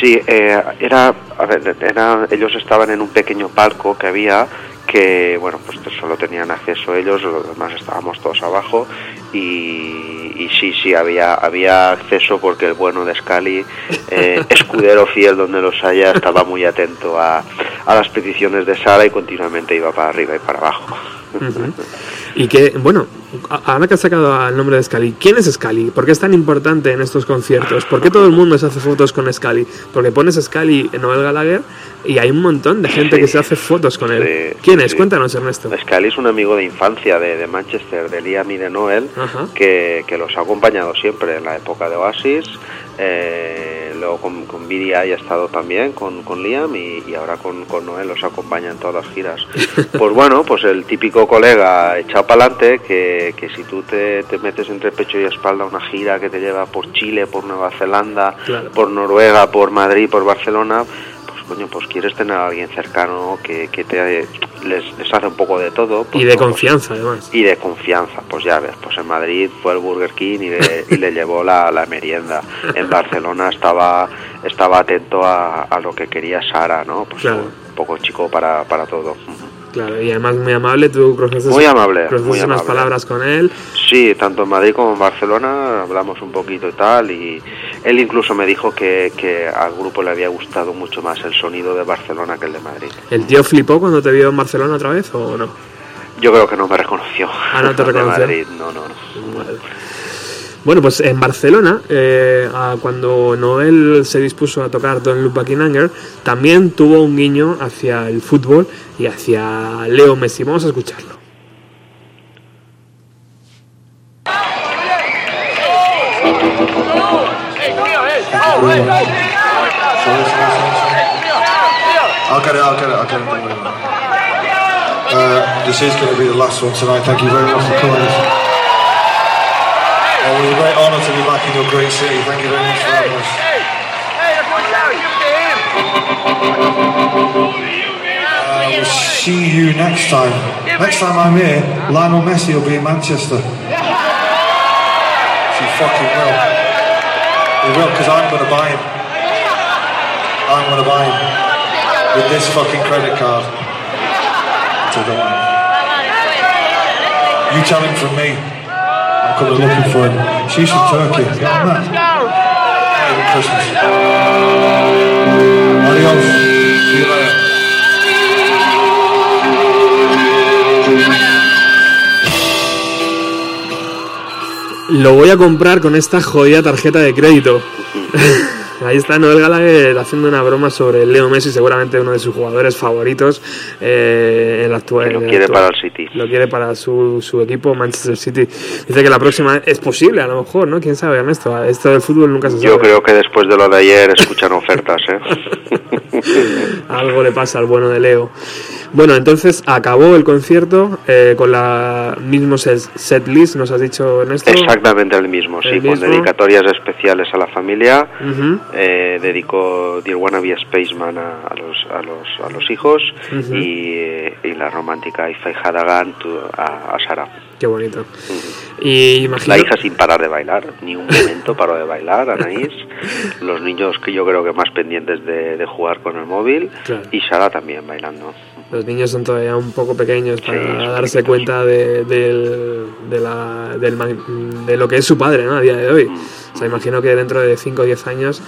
Sí, eh, era, a ver, era, ellos estaban en un pequeño palco que había que, bueno, pues solo tenían acceso ellos, los demás estábamos todos abajo y, y sí, sí, había, había acceso porque el bueno de Scali, eh, escudero fiel donde los haya, estaba muy atento a, a las peticiones de Sara y continuamente iba para arriba y para abajo.
Y que, bueno, ahora que has sacado el nombre de Scali, ¿quién es Scali? ¿Por qué es tan importante en estos conciertos? ¿Por qué todo el mundo se hace fotos con Scali? Porque pones Scali en Noel Gallagher y hay un montón de gente
Sí.
que se hace fotos con él.
Sí,
¿Quién es?
sí.
Cuéntanos, Ernesto.
Scali es un amigo de infancia de, de Manchester, de Liam y de Noel, que, que los ha acompañado siempre en la época de Oasis. Eh, luego con, con BDI ha estado también con, con Liam y, y ahora con, con Noel los acompaña en todas las giras. *laughs* Pues bueno, pues el típico colega echado para adelante que, que si tú te, te metes entre pecho y espalda una gira que te lleva por Chile, por Nueva Zelanda,
Claro.
por Noruega, por Madrid, por Barcelona, coño, pues quieres tener a alguien cercano que, que te les, les hace un poco de todo. pues,
Y de
pues,
confianza, además.
y de confianza, pues ya ves, pues en Madrid fue el Burger King y le, y le llevó la, la merienda. En Barcelona estaba estaba atento a, a lo que quería Sara, ¿no? Pues
Claro.
un poco chico para, para todo.
Claro, y además muy amable, tú cruzaste,
Muy amable, muy
unas
amable.
palabras con él.
Sí, tanto en Madrid como en Barcelona hablamos un poquito y tal, y él incluso me dijo que, que al grupo le había gustado mucho más el sonido de Barcelona que el de Madrid.
¿El tío flipó cuando te vio en Barcelona otra vez o no?
Yo creo que no me reconoció.
Ah, no te *laughs*
De
reconoció.
Madrid, no, no, no.
Vale. Bueno, pues en Barcelona, eh, cuando Noel se dispuso a tocar Don't Look Back también tuvo un guiño hacia el fútbol y hacia Leo Messi. Vamos a escucharlo.
Uh, this is going to be the last one tonight. Thank you very much for coming. Uh, it was a great honour to be back in your great city. Thank you very much for having us. Uh, we'll see you next time. Next time I'm here, Lionel Messi will be in Manchester. She fucking will. He will, because I'm going to buy him. I'm going to buy him with this fucking credit card. To the one. You tell him from me. I'm coming looking for him. She's from Turkey. You know that? Merry Christmas. Adios. See you later.
Lo voy a comprar con esta jodida tarjeta de crédito. *laughs* Ahí está Noel Gallagher haciendo una broma sobre Leo Messi, seguramente uno de sus jugadores favoritos eh, en la actual.
Lo quiere
actual-
para el City.
Lo quiere para su, su equipo, Manchester City. Dice que la próxima es posible, a lo mejor, ¿no? ¿Quién sabe, Ernesto? Esto del fútbol nunca se sabe.
Yo creo que después de lo de ayer escuchan ofertas, ¿eh? *laughs* *laughs*
Algo le pasa al bueno de Leo. Bueno, entonces acabó el concierto eh, con la mismo set, list, nos has dicho Ernesto.
Exactamente el mismo, sí, con dedicatorias especiales a la familia.
Ujú.
Eh, dedicó Dear Wanna Be a Spaceman a, a los, a, los, a los hijos y, eh, y la romántica If I Had a a, a Sara.
Qué bonito. Y imagino...
La hija sin parar de bailar, ni un momento paró de bailar, Anaís. *laughs* Los niños que yo creo que más pendientes de, de jugar con el móvil
Claro.
y Sara también bailando.
Los niños son todavía un poco pequeños para
Sí,
darse
pequeños.
cuenta de, de, la- del ma- de lo que es su padre ¿no? a día de hoy. O sea, imagino que dentro de 5 o 10 años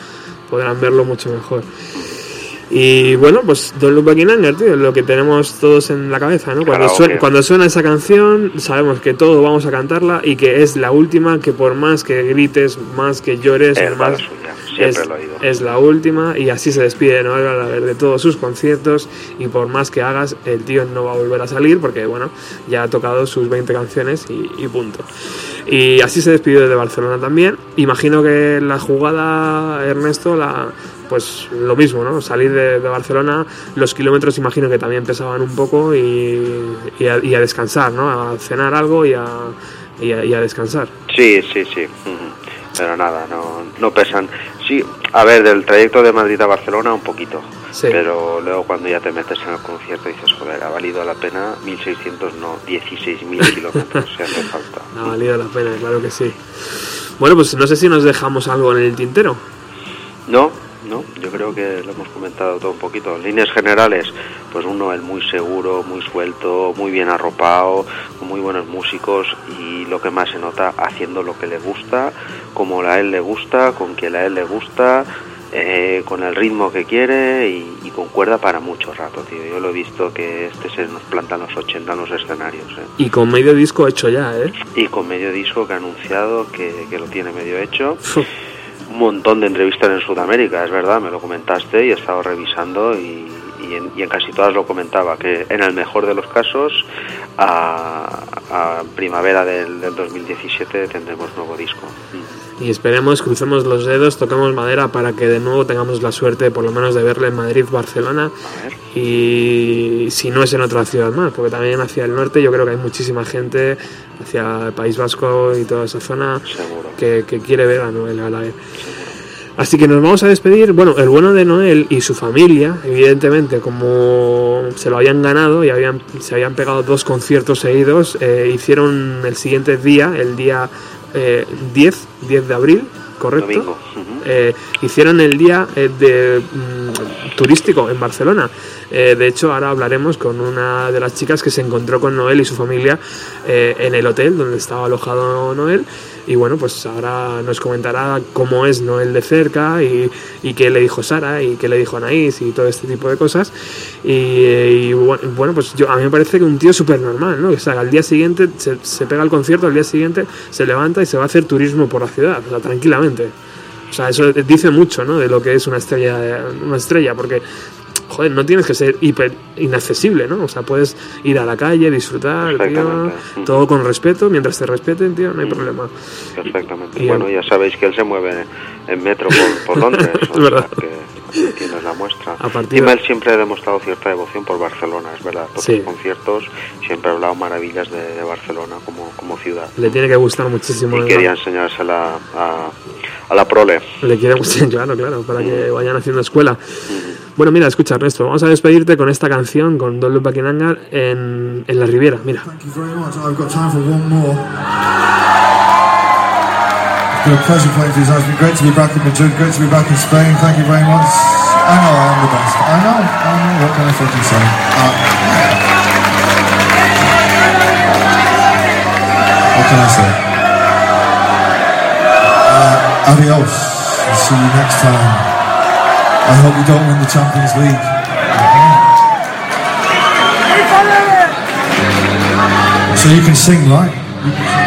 podrán verlo mucho mejor. Y bueno, pues Don't Look Back in Anger, tío, lo que tenemos todos en la cabeza, ¿no? Cuando, suena, cuando suena esa canción, sabemos que todos vamos a cantarla y que es la última, que por más que grites, más que llores,
Es la
más,
suya, lo
es la última y así se despide Noel Gallagher de todos sus conciertos y por más que hagas, el tío no va a volver a salir porque, bueno, ya ha tocado sus 20 canciones y, y punto. Y así se despidió de Barcelona también. Imagino que la jugada, Ernesto, la pues lo mismo, ¿no? Salir de, de Barcelona, los kilómetros imagino que también pesaban un poco y, y a, y a descansar, ¿no? A cenar algo y a, y a, descansar.
Sí, sí, sí. Pero nada, no, no pesan. Sí, a ver, del trayecto de Madrid a Barcelona un poquito.
Sí.
Pero luego cuando ya te metes en el concierto dices, joder, ha valido la pena 1.600, no, 16.000 *laughs* kilómetros, si hace falta.
Ha valido la pena, claro que sí. Bueno, pues no sé si nos dejamos algo en el tintero.
No, no, yo creo que lo hemos comentado todo un poquito. En líneas generales, pues uno, el muy seguro, muy suelto, muy bien arropado, con muy buenos músicos y lo que más se nota haciendo lo que le gusta, como a él le gusta, con quien a él le gusta, eh, con el ritmo que quiere y, y y concuerda para mucho rato, tío. Yo lo he visto que este se nos planta en los 80 en los escenarios, ¿eh?
Y con medio disco hecho ya, ¿eh?
Y con medio disco que ha anunciado que, que lo tiene medio hecho. Montón de entrevistas en Sudamérica, es verdad, me lo comentaste y he estado revisando y, en, y en casi todas lo comentaba, que en el mejor de los casos, a, a primavera del, del 2017 tendremos nuevo disco.
Y esperemos, crucemos los dedos, toquemos madera para que de nuevo tengamos la suerte, por lo menos, de verle en Madrid, Barcelona. Y si no es en otra ciudad más, porque también hacia el norte yo creo que hay muchísima gente, hacia el País Vasco y toda esa zona, que, que quiere ver a Noel Gallagher. Así que nos vamos a despedir. Bueno, el bueno de Noel y su familia, evidentemente, como se lo habían ganado y habían, se habían pegado dos conciertos seguidos, eh, hicieron el siguiente día, el día eh, 10, 10 de abril, ¿correcto? Eh, hicieron el día eh, de mm, turístico en Barcelona. Eh, de hecho, ahora hablaremos con una de las chicas que se encontró con Noel y su familia en el hotel donde estaba alojado Noel. Y bueno, pues ahora nos comentará cómo es Noel de cerca y, y qué le dijo Sara y qué le dijo Anaís y todo este tipo de cosas. Y, bueno, pues yo, a mí me parece que un tío súper normal, ¿no? O sea, al día siguiente se, se pega el concierto, al día siguiente se levanta y se va a hacer turismo por la ciudad, tranquilamente. O sea, eso dice mucho, ¿no? De lo que es una estrella, una estrella, porque, joder, no tienes que ser hiper inaccesible, ¿no? O sea, puedes ir a la calle, disfrutar, tío,
Exactamente.
todo con respeto, mientras te respeten, tío, no hay problema.
Perfectamente.
Y
bueno, ya sabéis que él se mueve en metro por, por *laughs* Londres.
Es verdad.
que aquí nos la muestra.
A partir de-
siempre ha demostrado cierta devoción por Barcelona, es verdad. Todos
Sí.
los conciertos siempre ha hablado maravillas de, de Barcelona como, como ciudad.
Le tiene que gustar muchísimo.
Y quería enseñársela a, a la prole.
Le quiere gustar, *laughs* claro, claro, para que vayan haciendo escuela. Bueno, mira, escucha, Ernesto, vamos a despedirte con esta canción, con in Anger, en, en La Riviera, mira.
Thank you very much. I've got time for one more. It's been a pleasure playing for you. It's been great to be back in Madrid, great to be back in Spain. Thank you very much. I know I am the best. I know, I know. What can I fucking say? Uh, what can I say? Uh, adios. I'll see you next time. I hope we don't win the Champions League. So you can sing, right?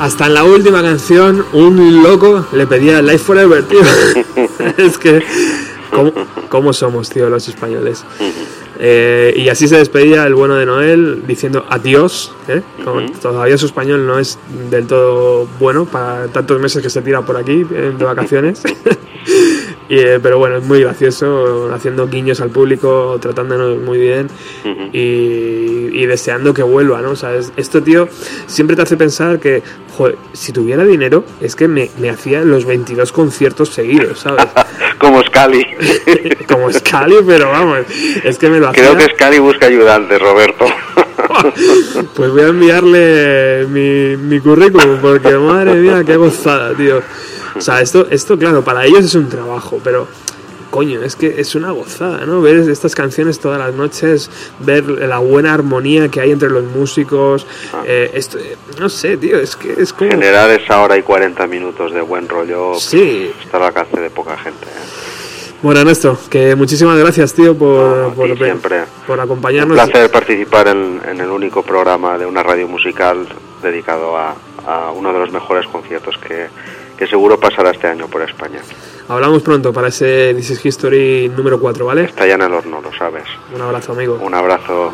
Hasta en la última canción, un loco le pedía Life Forever, tío. *laughs* es que, ¿cómo, cómo somos, tío, los españoles? Eh, y así se despedía el bueno de Noel diciendo adiós. ¿eh? Como Todavía su español no es del todo bueno para tantos meses que se tira por aquí eh, de vacaciones. *laughs* *laughs* Y, eh, pero bueno, es muy gracioso, haciendo guiños al público, tratándonos muy bien y, y deseando que vuelva, ¿no? O sea, es- esto, tío, siempre te hace pensar que, joder, si tuviera dinero, es que me, me hacía los 22 conciertos seguidos, ¿sabes?
Como Scali. *laughs*
Como Scali, pero vamos, es que me lo hacía.
Creo que Scali busca ayudantes, Roberto. *laughs*
Pues voy a enviarle mi, mi currículum, porque madre mía, qué gozada, tío. O sea, esto, esto, claro, para ellos es un trabajo, pero coño, es que es una gozada, ¿no? Ver estas canciones todas las noches, ver la buena armonía que hay entre los músicos. eh, esto, eh, no sé, tío, es que es como.
Generar esa hora y 40 minutos de buen rollo
Sí.
está al alcance de poca gente. ¿eh?
Bueno, Ernesto, que muchísimas gracias, tío, por, por,
siempre.
por
Un
acompañarnos.
placer participar en, en el único programa de una radio musical dedicado a, a uno de los mejores conciertos que, que seguro pasará este año por España.
Hablamos pronto para ese This is History número 4, ¿vale?
Está ya en el horno, lo sabes.
Un abrazo, amigo.
Un abrazo.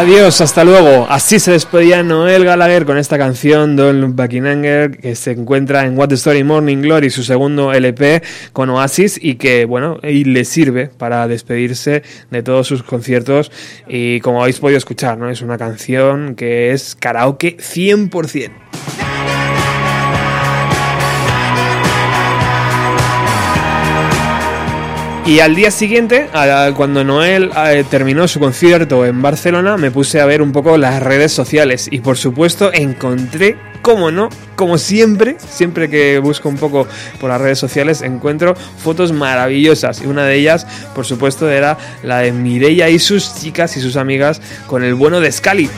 Adiós, hasta luego.
Así se despedía Noel Gallagher con esta canción Don't Look Back in Anger que se encuentra en What the Story Morning Glory, su segundo LP con Oasis y que, bueno, y le sirve para despedirse de todos sus conciertos y como habéis podido escuchar, ¿no? Es una canción que es karaoke 100%. Y al día siguiente, cuando Noel eh, terminó su concierto en Barcelona, me puse a ver un poco las redes sociales y por supuesto encontré, como no, como siempre, siempre que busco un poco por las redes sociales, encuentro fotos maravillosas y una de ellas, por supuesto, era la de Mireia y sus chicas y sus amigas con el bueno de Scali.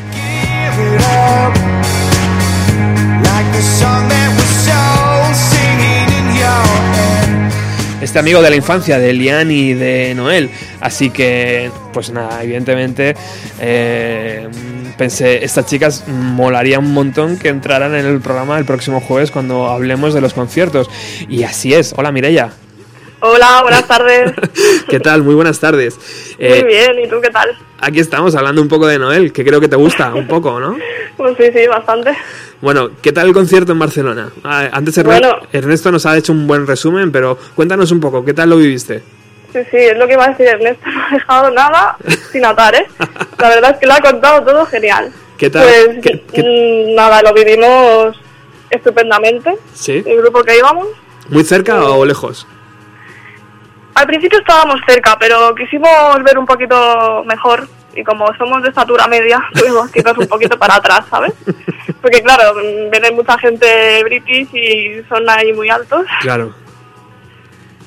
Este amigo de la infancia de Lian y de Noel. Así que, pues nada, evidentemente eh, pensé, estas chicas molaría un montón que entraran en el programa el próximo jueves cuando hablemos de los conciertos. Y así es. Hola Mireia.
Hola, buenas tardes. *laughs*
¿Qué tal? Muy buenas tardes. Eh,
Muy bien, ¿y tú qué tal?
Aquí estamos hablando un poco de Noel, que creo que te gusta un poco, ¿no? *laughs*
Pues sí, sí, bastante.
Bueno, ¿qué tal el concierto en Barcelona? Ah, Antes
Bueno.
Ernesto nos ha hecho un buen resumen, pero cuéntanos un poco, ¿qué tal lo viviste?
Sí, sí, es lo que iba a decir Ernesto, *laughs* no ha dejado nada sin atar, ¿eh? La verdad es que lo ha contado todo genial.
¿Qué tal?
Pues
¿Qué- qué-
mm, nada, lo vivimos estupendamente,
¿Sí?
el grupo que íbamos.
¿Muy cerca o lejos?
Al principio estábamos cerca, pero quisimos ver un poquito mejor y como somos de estatura media, tuvimos que irnos un poquito para atrás, ¿sabes? Porque claro, viene mucha gente british y son ahí muy altos.
Claro.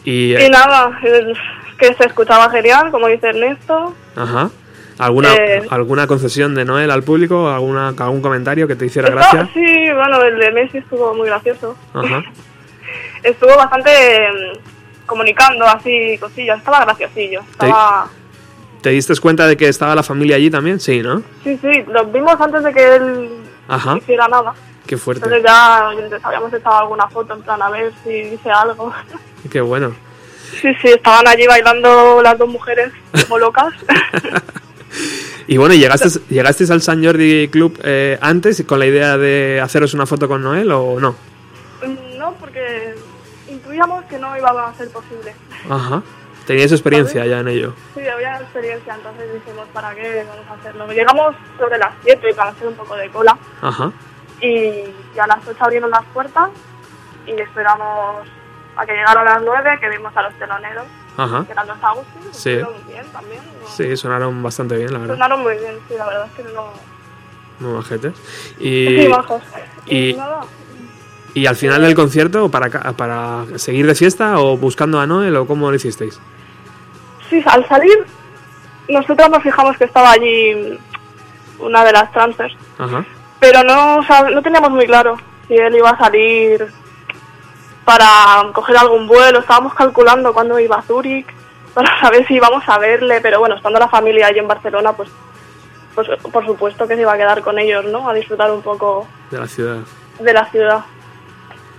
Y,
Y
eh,
nada, es que se escuchaba genial, como dice Ernesto.
ajá. ¿Alguna,
Eh.
¿Alguna concesión de Noel al público? ¿Alguna, ¿Algún comentario que te hiciera gracia?
sí, bueno, el de Messi estuvo muy gracioso.
Ajá. *laughs*
Estuvo bastante mm, comunicando así cosillas, estaba graciosillo. Estaba...
¿Te diste cuenta de que estaba la familia allí también? Sí, ¿no?
Sí, sí, los vimos antes de que él
Ajá.
hiciera nada.
Qué fuerte.
Entonces ya habíamos echado alguna foto en plan a ver si dice algo. *laughs*
Qué bueno.
Sí, sí, estaban allí bailando las dos mujeres como locas. *laughs*
Y bueno, ¿llegaste, ¿llegasteis al San Jordi Club eh, antes con la idea de haceros una foto con Noel o no?
Mm, no, porque intuíamos que no iba a ser posible.
Ajá. Teníais experiencia ya en ello.
Sí, había experiencia, entonces dijimos, ¿para qué vamos a hacerlo? Llegamos sobre las 7 para hacer un poco de cola
Ajá.
y, y a las 8 abrieron las puertas y esperamos a que llegaran las 9, que vimos a los teloneros,
Ajá.
que eran los Agustín,
Sí.
estuvieron bien también. ¿no?
Sí, sonaron bastante bien, la verdad.
Sonaron muy bien, sí, la verdad es que no...
Muy majetes. Y,
Sí, bajos.
y-
nada,
¿Y al final del concierto, para, para seguir de fiesta o buscando a Noel o cómo lo hicisteis?
Sí, al salir, nosotros nos fijamos que estaba allí una de las transfers,
Ajá.
pero no, sab- no teníamos muy claro si él iba a salir para coger algún vuelo. Estábamos calculando cuándo iba a Zúrich *laughs* para saber si íbamos a verle, pero bueno, estando la familia allí en Barcelona, pues, pues por supuesto que se iba a quedar con ellos, ¿no? A disfrutar un poco
De la ciudad.
de la ciudad.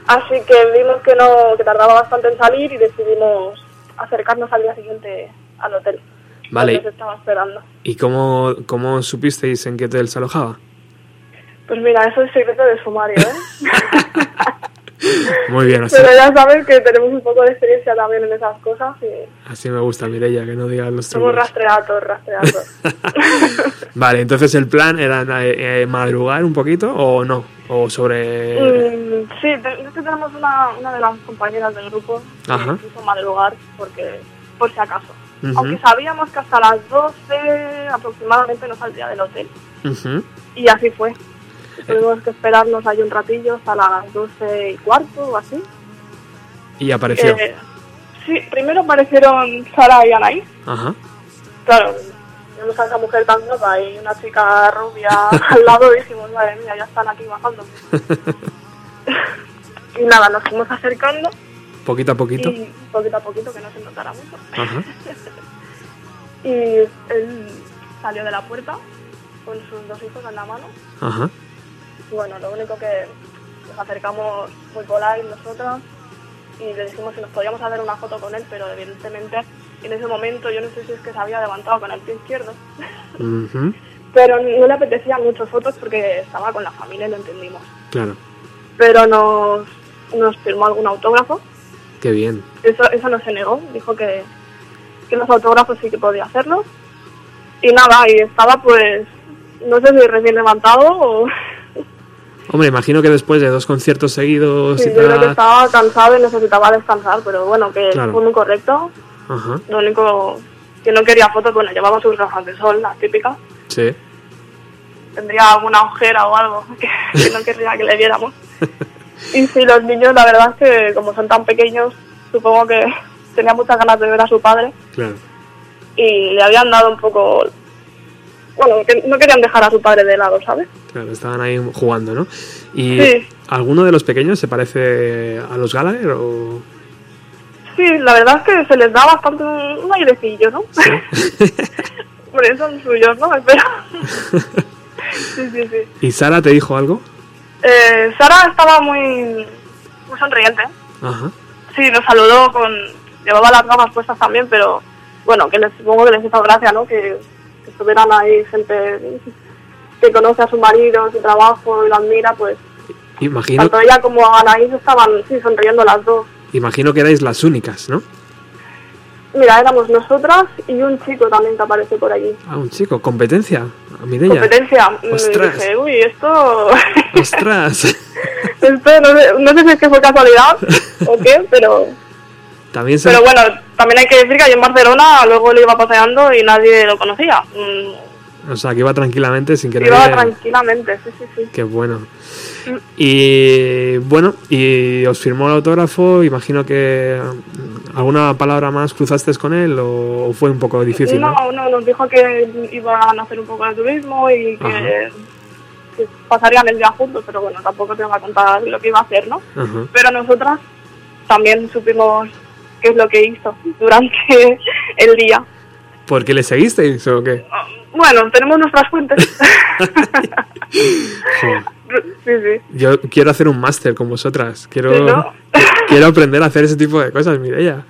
Así que vimos que no que tardaba bastante en salir y decidimos acercarnos al día siguiente al hotel.
Vale.
se estaba esperando.
¿Y cómo, cómo supisteis en qué hotel se alojaba?
Pues mira, eso es secreto de sumario, ¿eh? *laughs*
Muy bien, así,
Pero ya sabes que tenemos un poco de experiencia también en esas cosas y
así me gusta, Mireia, que no digas los
somos rastreados, rastreados. *laughs*
Vale, entonces el plan era eh, eh, madrugar un poquito o no, o sobre...
Mm, sí, es que tenemos una, una de las compañeras del grupo que
Ajá.
quiso madrugar porque, por si acaso. Aunque sabíamos que hasta las 12 aproximadamente nos saldría del hotel. Y así fue. Tuvimos que esperarnos ahí un ratillo hasta las 12 y cuarto o así.
Y apareció.
Eh, sí, primero aparecieron Sara y Anaí.
Ajá.
Claro, vimos a esa mujer tan guapa y una chica rubia *laughs* al lado y dijimos, madre mía, ya están aquí bajando. *laughs* y nada, nos fuimos acercando
Poquito a poquito.
y poquito a poquito que no se notara mucho.
Ajá. *laughs*
Y él salió de la puerta con sus dos hijos en la mano.
Ajá.
Y bueno, lo único que nos acercamos muy polite nosotras y le dijimos si nos podíamos hacer una foto con él, pero evidentemente en ese momento, yo no sé si es que se había levantado con el pie izquierdo,
Ujú,
pero no le apetecía mucho fotos porque estaba con la familia y lo entendimos.
Claro,
Pero nos, nos firmó algún autógrafo,
qué bien.
eso, eso no se negó, dijo que, que los autógrafos sí que podía hacerlos. Y nada, y estaba pues, no sé si recién levantado o... *laughs*
Hombre, imagino que después de dos conciertos seguidos
Sí,
y
yo creo que
tal...
estaba cansado y necesitaba descansar, pero bueno, que
Claro.
fue muy correcto.
Ajá,
Lo único que no quería fotos, bueno, llevaba sus gafas de sol, las típicas.
sí.
Tendría alguna ojera o algo que, *laughs* que no querría que le viéramos. Y sí, los niños, la verdad es que como son tan pequeños, supongo que tenía muchas ganas de ver a su padre
Claro.
y le habían dado un poco... Bueno, que no querían dejar a su padre de lado, ¿sabes?
Claro, estaban ahí jugando, ¿no? ¿Y
Sí.
alguno de los pequeños se parece a los Gallagher o...?
Sí, la verdad es que se les da bastante un airecillo, ¿no? *laughs* Por eso son suyos, ¿no? Espero. *laughs* sí, sí, sí.
¿Y Sara te dijo algo?
Eh, Sara estaba muy, muy sonriente.
Ajá.
Sí, nos saludó con... Llevaba las gafas puestas también, pero bueno, que les supongo que les hizo gracia, ¿no? Que, que estuvieran ahí gente que conoce a su marido, su trabajo y lo admira, pues
Imagino,
tanto ella como Anaís estaban sí, sonriendo las dos.
Imagino que erais las únicas, ¿no?
Mira, éramos nosotras y un chico también que aparece por allí.
Ah, un chico, competencia, Mireia.
Competencia. Y
Ostras.
dije, uy, esto... *laughs* *laughs*
¡Ostras!
esto no, sé, no sé si es que fue casualidad o qué, pero...
También se...
Pero bueno, también hay que decir que allí en Barcelona luego lo iba paseando y nadie lo conocía. Mm,
O sea, que iba tranquilamente sin que
Iba
nadie-
tranquilamente, sí, sí, sí.
Qué bueno. Y bueno, y os firmó el autógrafo, imagino que mm, alguna palabra más cruzasteis con él o fue un poco difícil, ¿no?
No, no, nos dijo que iban a hacer un poco de turismo y que, que pasarían el día juntos, pero bueno, tampoco te va a contar lo que iba a hacer, ¿no?
Ajá.
Pero nosotras también supimos qué es lo que hizo durante *laughs* el día.
¿Por qué le seguisteis o qué?
Bueno, tenemos nuestras fuentes. *laughs* Sí, sí.
Yo quiero hacer un máster con vosotras. Quiero,
Sí, ¿no? *laughs*
quiero aprender a hacer ese tipo de cosas, Mireia.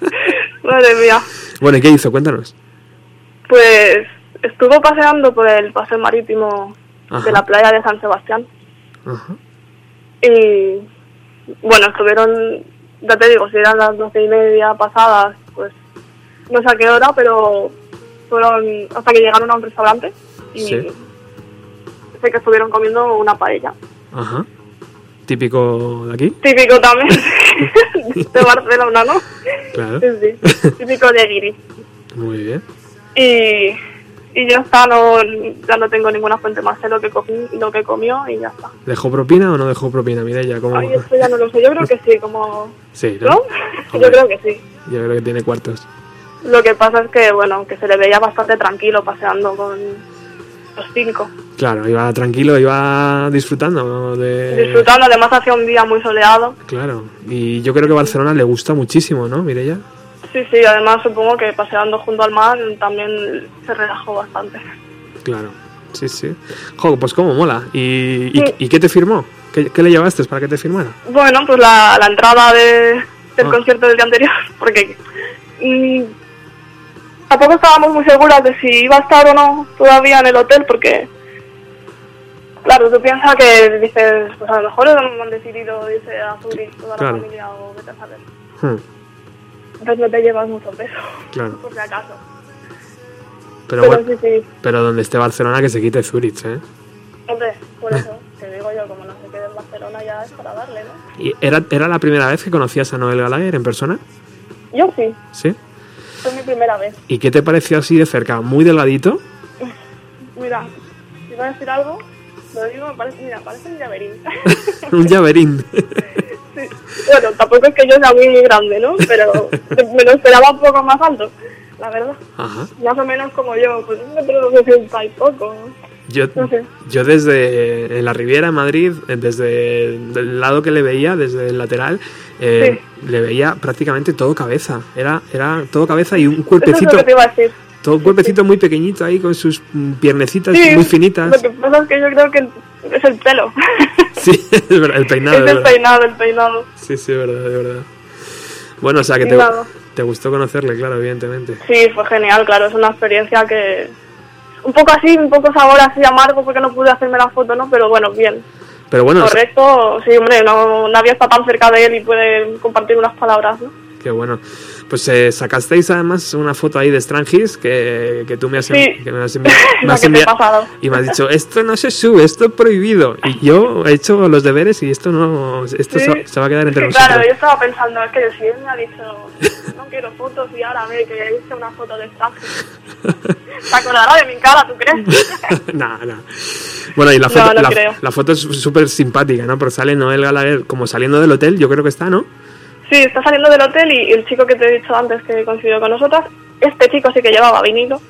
*laughs*
Madre mía.
Bueno, ¿y qué hizo? Cuéntanos.
Pues estuvo paseando por el paseo marítimo
Ajá.
de la playa de San Sebastián.
Ajá.
Y bueno, estuvieron, ya te digo, si eran las doce y media pasadas, pues no sé a qué hora, pero fueron hasta que llegaron a un restaurante y
Sí.
sé que estuvieron comiendo una paella.
Ajá. Típico de aquí.
Típico también *laughs* de Barcelona, ¿no?
Claro.
Sí, sí. Típico de Guiri.
Muy bien.
Y, y ya está, no, ya no tengo ninguna fuente más, sé lo que, comí, lo que comió y ya está.
¿Dejó propina o no dejó propina, Mireia? ¿Cómo?
Ay, esto ya no lo sé, yo creo que sí, como...
Sí, ¿no?
¿No?
Hombre.
Yo creo que sí.
Yo creo que tiene cuartos.
Lo que pasa es que, bueno, que se le veía bastante tranquilo paseando con los cinco.
Claro, iba tranquilo, iba disfrutando de...
Disfrutando, además hacía un día muy soleado.
Claro, y yo creo que Barcelona le gusta muchísimo, ¿no, Mireia?
Sí, sí, además supongo que paseando junto al mar también se relajó bastante.
Claro, sí, sí. Jo, pues cómo mola. ¿Y, y,
Sí.
y qué te firmó? ¿Qué, qué le llevaste para que te firmara?
Bueno, pues la, la entrada de, del
Ah.
concierto del día anterior, *laughs* porque mm, tampoco estábamos muy seguras de si iba a estar o no todavía en el hotel, porque, claro, tú piensas que dices, pues a lo mejor han decidido irse a Zurich toda
Claro.
la familia o vete a saber.
Hmm,
Entonces no te llevas mucho peso,
claro. *laughs*
por si acaso.
Pero,
Pero
bueno,
sí, sí,
pero donde esté Barcelona que se quite Zurich, ¿eh?
hombre, por eso, *laughs* te digo yo, como no se quede en Barcelona ya es para darle, ¿no?
¿Y era, ¿Era la primera vez que conocías a Noel Gallagher en persona?
Yo sí,
¿Sí?
Fue mi primera vez.
¿Y qué te pareció así de cerca? ¿Muy delgadito? *laughs*
Mira, si iba a decir algo, lo digo, me parece, mira, parece un llaverín. *laughs*
Un llaverín. *laughs*
Sí. Bueno, tampoco es que yo sea muy grande, ¿no? Pero me lo esperaba un poco más alto, la verdad.
Ajá.
Más o menos como yo, pues un metro sesenta y poco.
Yo, yo desde en la Riviera, Madrid, eh, desde el lado que le veía, desde el lateral, eh, le veía prácticamente todo cabeza. Era, era todo cabeza y un
es
cuerpecito,
lo que te iba a decir.
todo un cuerpecito muy pequeñito ahí con sus mm, piernecitas
Sí,
muy finitas.
Lo que pasa es que yo creo que es el pelo. *laughs*
Sí, es verdad, el peinado.
es
es
el
verdad.
peinado, el peinado.
Sí, sí, es verdad, es verdad.
Bueno, o sea que te, te gustó conocerle, claro, evidentemente.
Sí, fue genial, claro, es una experiencia que... Un poco así, un poco sabor así amargo porque no pude hacerme la foto, ¿no? Pero bueno, bien.
Pero bueno,
Correcto, sí, hombre, no, nadie está tan cerca de él y puede compartir unas palabras, ¿no?
qué bueno. Pues eh, sacasteis además una foto ahí de Strangis que, que tú me has,
Sí.
que me has envi- *laughs* me has enviado y me has dicho, esto no se sube, esto es prohibido. Y yo he hecho los deberes y esto no esto
Sí.
se, se va a quedar entre
Sí,
nosotros.
claro, yo estaba pensando, es que si él me ha dicho, no quiero fotos y ahora ve que hice una foto de extranjero. ¿Se acordará de mi cara, tú crees? *laughs*
Nah, nah. Bueno, y la
No,
foto,
no
la,
creo.
la foto es súper simpática, ¿no? Porque sale Noel Gallagher como saliendo del hotel, yo creo que está, ¿no?
Sí, está saliendo del hotel y el chico que te he dicho antes que coincidió con nosotras, este chico sí que llevaba vinilo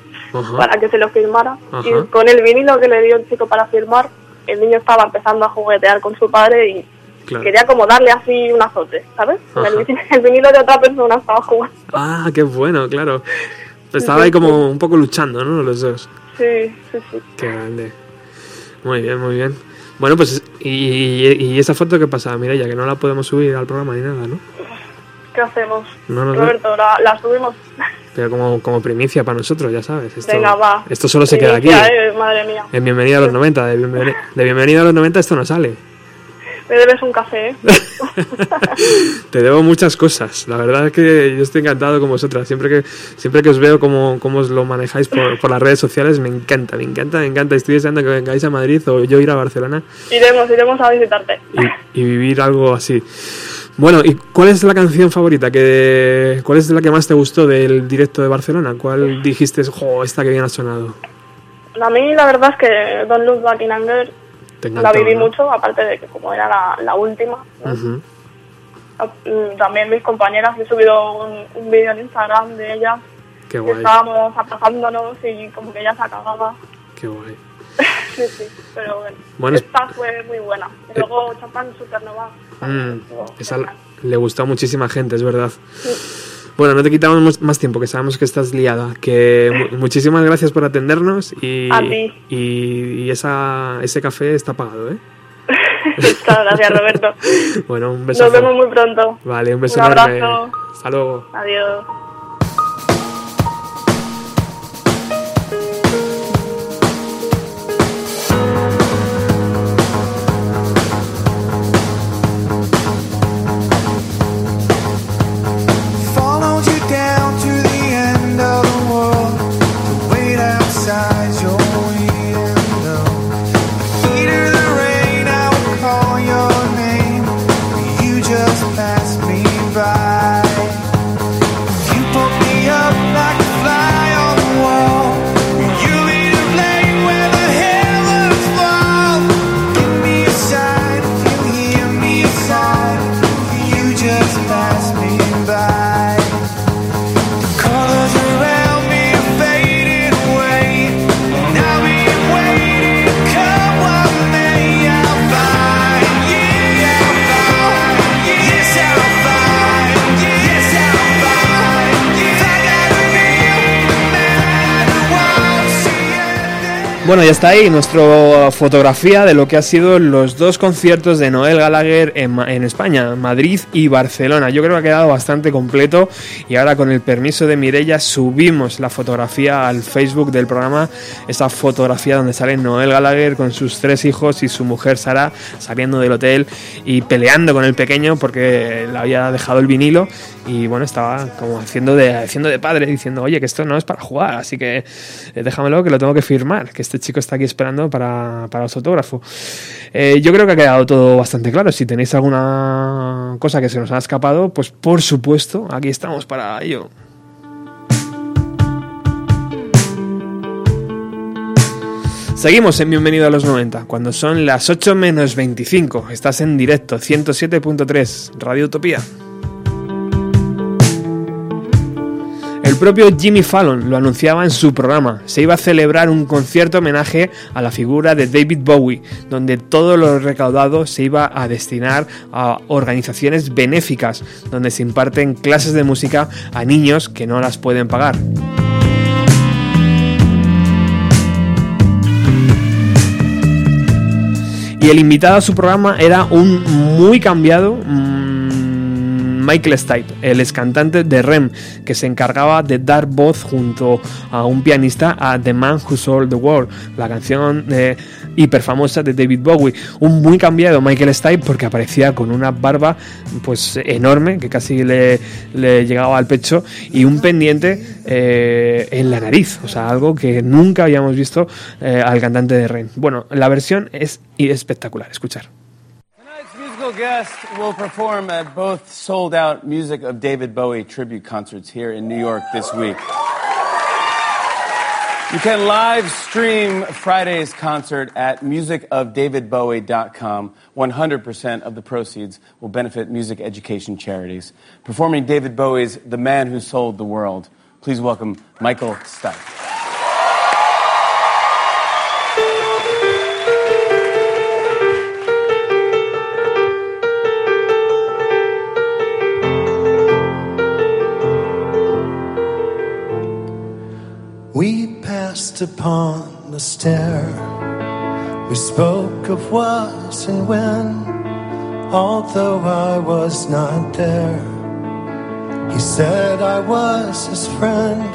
para que se lo firmara. Y con el vinilo que le dio el chico para firmar, el niño estaba empezando a juguetear con su padre y
Claro.
quería como darle así un azote, ¿sabes? El, el vinilo de otra persona estaba jugando.
Ah, qué bueno, claro. Estaba ahí como un poco luchando, ¿no? Los dos.
Sí, sí, sí.
Qué grande. Muy bien, muy bien. Bueno, pues, ¿y, y esa foto qué pasa? Mira, ya que no la podemos subir al programa ni nada, ¿no?
¿Qué hacemos?
No, no.
Roberto, la, la subimos.
Pero como, como primicia para nosotros, ya sabes. Esto,
Venga, va.
esto solo se queda aquí.
Eh, madre mía.
En Bienvenida a los 90. De, bienveni- de Bienvenida a los 90 esto no sale.
Me debes un café, ¿eh? *laughs*
Te debo muchas cosas. La verdad es que yo estoy encantado con vosotras. Siempre que, siempre que os veo cómo, cómo os lo manejáis por, por las redes sociales, me encanta, me encanta, me encanta. Estoy deseando que vengáis a Madrid o yo ir a Barcelona
Iremos, iremos a visitarte.
y, y vivir algo así. Bueno, ¿y cuál es la canción favorita? Que, ¿Cuál es la que más te gustó del directo de Barcelona? ¿Cuál dijiste, jo, esta que bien ha sonado?
A mí la verdad es que Don't Look Back in Anger
Te
la viví
¿no?
mucho, aparte de que como era la, la última.
Ujú.
Mm, También mis compañeras, he subido un, un vídeo en Instagram de ellas.
Qué guay,
Estábamos abrazándonos y como que ella se acababa.
qué guay. *laughs*
sí, sí, pero bueno.
Bueno, es-
Esta fue muy buena. Y luego Champán Supernova.
Mm, esa le gustó a muchísima gente, es verdad. Bueno, no te quitamos más tiempo, que sabemos que estás liada. Que mu- muchísimas gracias por atendernos y, y, y esa, ese café está pagado, ¿eh? *laughs*
Muchas gracias, Roberto. *laughs*
Bueno, un beso.
Nos vemos muy pronto.
Vale, un beso
Un
enorme.
abrazo.
Hasta luego.
Adiós.
Bueno, ya está ahí nuestra fotografía de lo que ha sido los dos conciertos de Noel Gallagher en, en España, Madrid y Barcelona. Yo creo que ha quedado bastante completo y ahora con el permiso de Mirella subimos la fotografía al Facebook del programa, esa fotografía donde sale Noel Gallagher con sus tres hijos y su mujer Sara saliendo del hotel y peleando con el pequeño porque le había dejado el vinilo y bueno, estaba como haciendo de, haciendo de padre, diciendo, oye, que esto no es para jugar, así que eh, déjamelo que lo tengo que firmar, que este chico está aquí esperando para, para los autógrafos. Eh, yo creo que ha quedado todo bastante claro. Si tenéis alguna cosa que se nos ha escapado, pues por supuesto, aquí estamos para ello. Seguimos en Bienvenido a los 90, cuando son las 8 menos 25. Estás en directo, 107.3, Radio Utopía. Propio Jimmy Fallon lo anunciaba en su programa. Se iba a celebrar un concierto homenaje a la figura de David Bowie, donde todo lo recaudado se iba a destinar a organizaciones benéficas, donde se imparten clases de música a niños que no las pueden pagar. Y el invitado a su programa era un muy cambiado, mm, Michael Stipe, el ex cantante de Rem, que se encargaba de dar voz junto a un pianista a The Man Who Sold the World, la canción eh, hiper famosa de David Bowie. Un muy cambiado Michael Stipe porque aparecía con una barba pues enorme que casi le, le llegaba al pecho y un pendiente eh, en la nariz, o sea, algo que nunca habíamos visto eh, al cantante de Rem. Bueno, la versión es espectacular, escuchar.
Musical guest will perform at both sold out Music of David Bowie tribute concerts here in New York this week. You can live stream Friday's concert at musicofdavidbowie.com. 100% of the proceeds will benefit music education charities. Performing David Bowie's The Man Who Sold the World. Please welcome Michael Stipe.
Upon the stair. We spoke of was and when, although I was not there. He said I was his friend,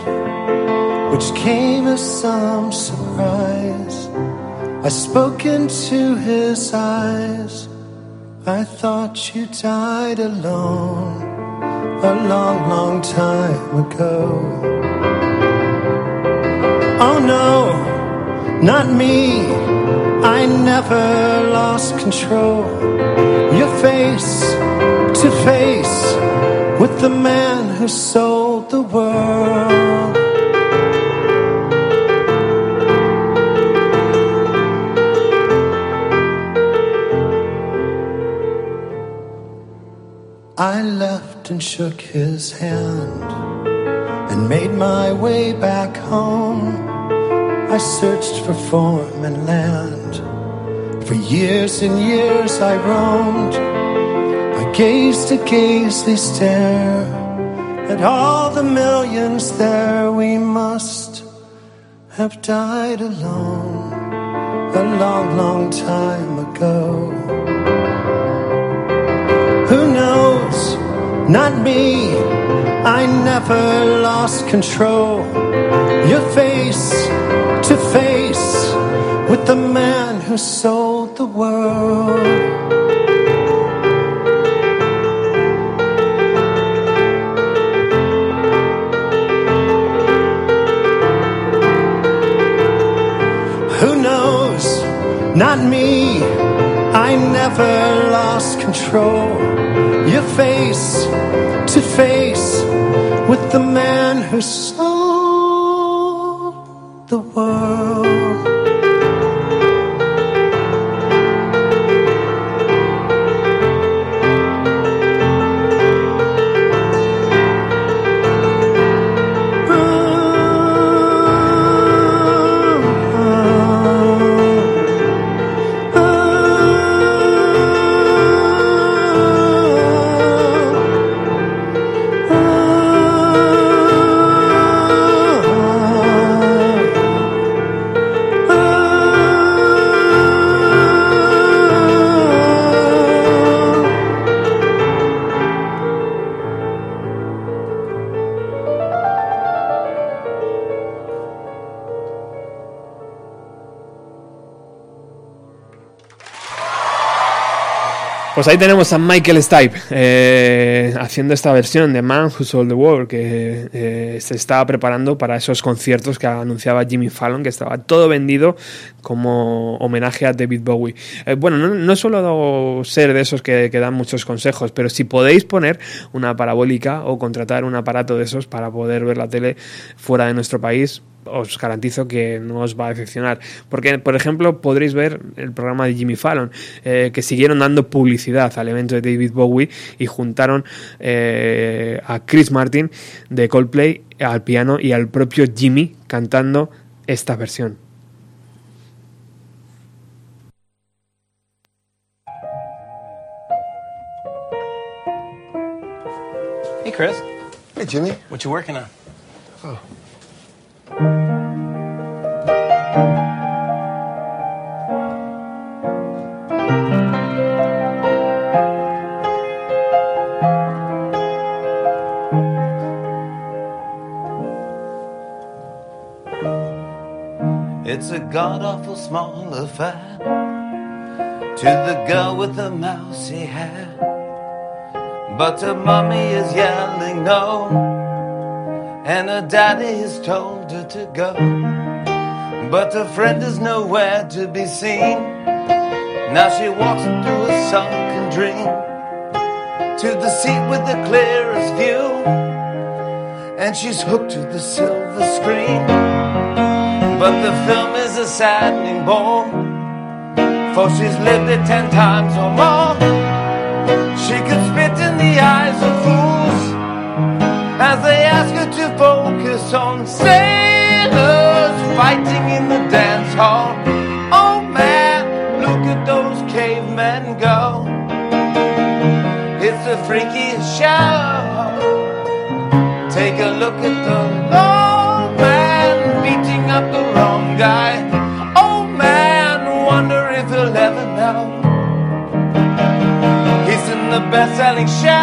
which came as some surprise. I spoke into his eyes. I thought you died alone a long, long time ago. Oh no, not me. I never lost control. Your face to face with the man who sold the world. I left and shook his hand and made my way back home. I searched for form and land. For years and years I roamed. I gazed a gazely stare at all the millions there. We must have died alone a long, long time ago. Who knows? Not me. I never lost control. Your face to the man who sold the world. Who knows? Not me. I never lost control. Your face to face with the man who sold
Pues ahí tenemos a Michael Stipe eh, haciendo esta versión de Man Who Sold the World que eh, se estaba preparando para esos conciertos que anunciaba Jimmy Fallon, que estaba todo vendido como homenaje a David Bowie. Eh, bueno, no, no suelo ser de esos que, que dan muchos consejos, pero si podéis poner una parabólica o contratar un aparato de esos para poder ver la tele fuera de nuestro país, os garantizo que no os va a decepcionar. Porque, por ejemplo, podréis ver el programa de Jimmy Fallon, eh, que siguieron dando publicidad al evento de David Bowie y juntaron eh, a Chris Martin de Coldplay al piano y al propio Jimmy cantando esta versión.
Hey, Chris.
Hey, Jimmy.
What you working on?
Oh. It's a god awful small affair to the girl with the mousy hair. But her mummy is yelling no and her daddy has told her to go. But her friend is nowhere to be seen. Now she walks through a sunken dream to the seat with the clearest view, and she's hooked to the silver screen. But the film is a saddening bore, for she's lived it ten times or more. She could spit in the eyes of fools as they ask her to focus on sailors fighting in the dance hall. Oh man, look at those cavemen go. It's the freakiest show. Take a look at the old man beating up the wrong guy. Oh man, wonder if he'll ever know. He's in the best-selling show.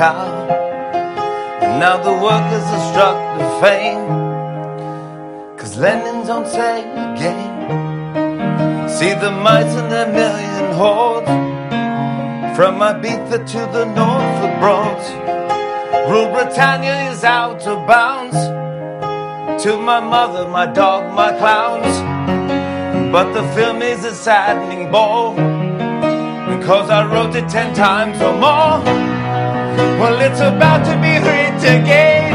And now the workers are struck to fame. Cause Lenin's on sale again. See the mice in their million hordes. From Ibiza to the Norfolk Broads. Rule Britannia is out of bounds. To my mother, my dog, my clowns. But the film is a saddening bore Because I wrote it ten times or more Well, it's about to be writ again.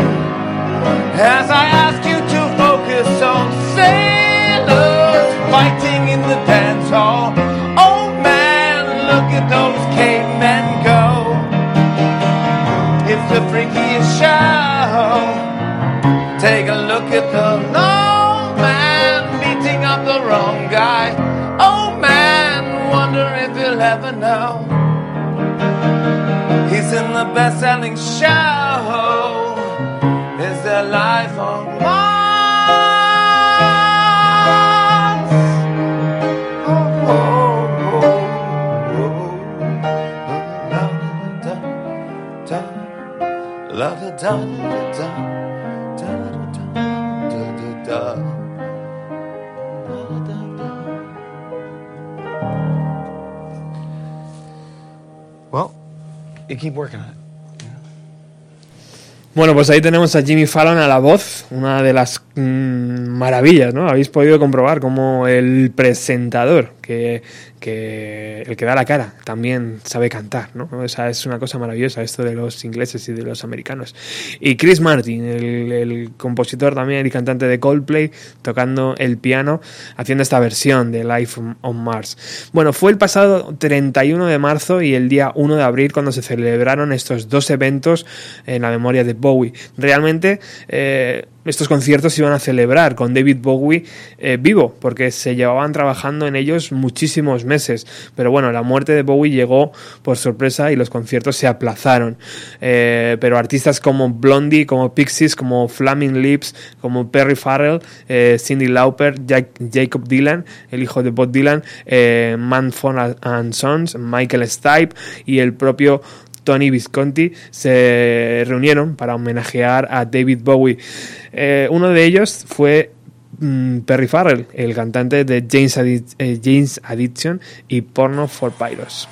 As I ask you to focus on sailors Fighting in the dance hall. Oh man, look at those cavemen go. It's the freakiest show Take a He's in the best selling show. Is there life on Mars? Oh, oh, oh, oh. Da, da, da, da, da, da.
Well, you keep working on it.
Bueno, pues ahí tenemos a Jimmy Fallon a la voz, una de las mm, maravillas, ¿no? Habéis podido comprobar como el presentador, que, que el que da la cara, también sabe cantar, ¿no? O sea, es una cosa maravillosa esto de los ingleses y de los americanos. Y Chris Martin, el, el compositor también y cantante de Coldplay, tocando el piano, haciendo esta versión de Life on Mars. Bueno, fue el pasado 31 de marzo y el día 1 de abril cuando se celebraron estos dos eventos en la memoria de Bowie. Realmente eh, estos conciertos se iban a celebrar con David Bowie eh, vivo, porque se llevaban trabajando en ellos muchísimos meses. Pero bueno, la muerte de Bowie llegó por sorpresa y los conciertos se aplazaron. Eh, pero artistas como Blondie, como Pixies, como Flaming Lips, como Perry Farrell, eh, Cindy Lauper, Jacob Dylan, el hijo de Bob Dylan, Manford and Sons, Michael Stipe y el propio Tony Visconti se reunieron para homenajear a David Bowie. Eh, uno de ellos fue mm, Perry Farrell, el cantante de James, eh, James Addiction y Porno for Pyros.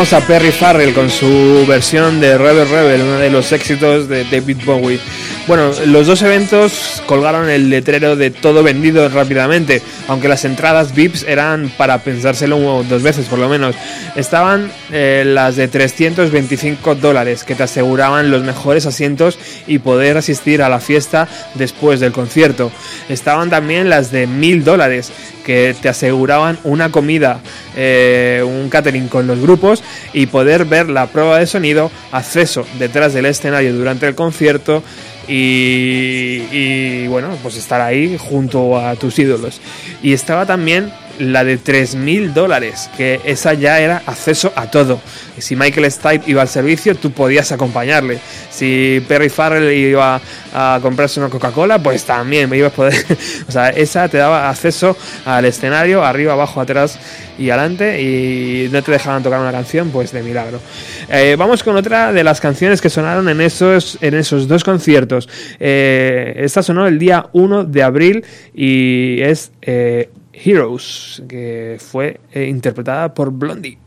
A
Perry Farrell con su versión de Rebel Rebel, uno de los éxitos de David Bowie. Bueno, los dos eventos colgaron el letrero de todo vendido rápidamente, aunque las entradas VIPs eran para pensárselo dos veces por lo menos. Estaban eh, las de 325 dólares que te aseguraban los mejores asientos y poder asistir a la fiesta después del concierto. Estaban también las de 1000 dólares que te aseguraban una comida, eh, un catering con los grupos y poder ver la prueba de sonido, acceso detrás del escenario durante el concierto y, y, bueno, pues estar ahí junto a tus ídolos. Y estaba también la de 3.000 dólares, que esa ya era acceso a todo. Si Michael Stipe iba al servicio, tú podías acompañarle. Si Perry Farrell iba a comprarse una Coca-Cola, pues también ibas a poder. *laughs* o sea, esa te daba acceso al escenario, arriba, abajo, atrás y adelante, y no te dejaban tocar una canción, pues de milagro. Eh, vamos con otra de las canciones que sonaron en esos, en esos dos conciertos. Eh, esta sonó el día 1 de abril y es eh, Heroes, que fue eh, interpretada por Blondie.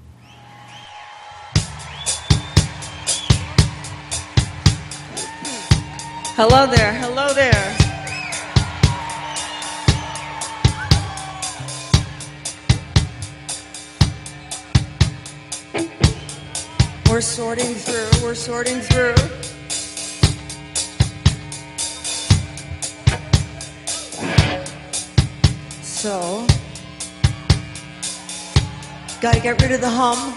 Hello there, hello there. We're sorting through, we're sorting through. So, gotta get rid of the hum.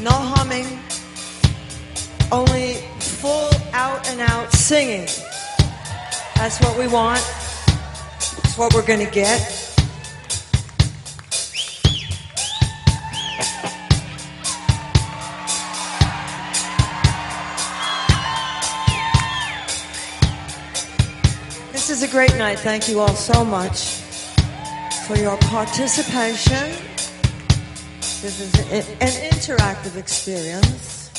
No humming, only full out and out singing. That's what we want. That's what we're gonna get. This is a great night. Thank you all so much for your participation. This is an interactive experience.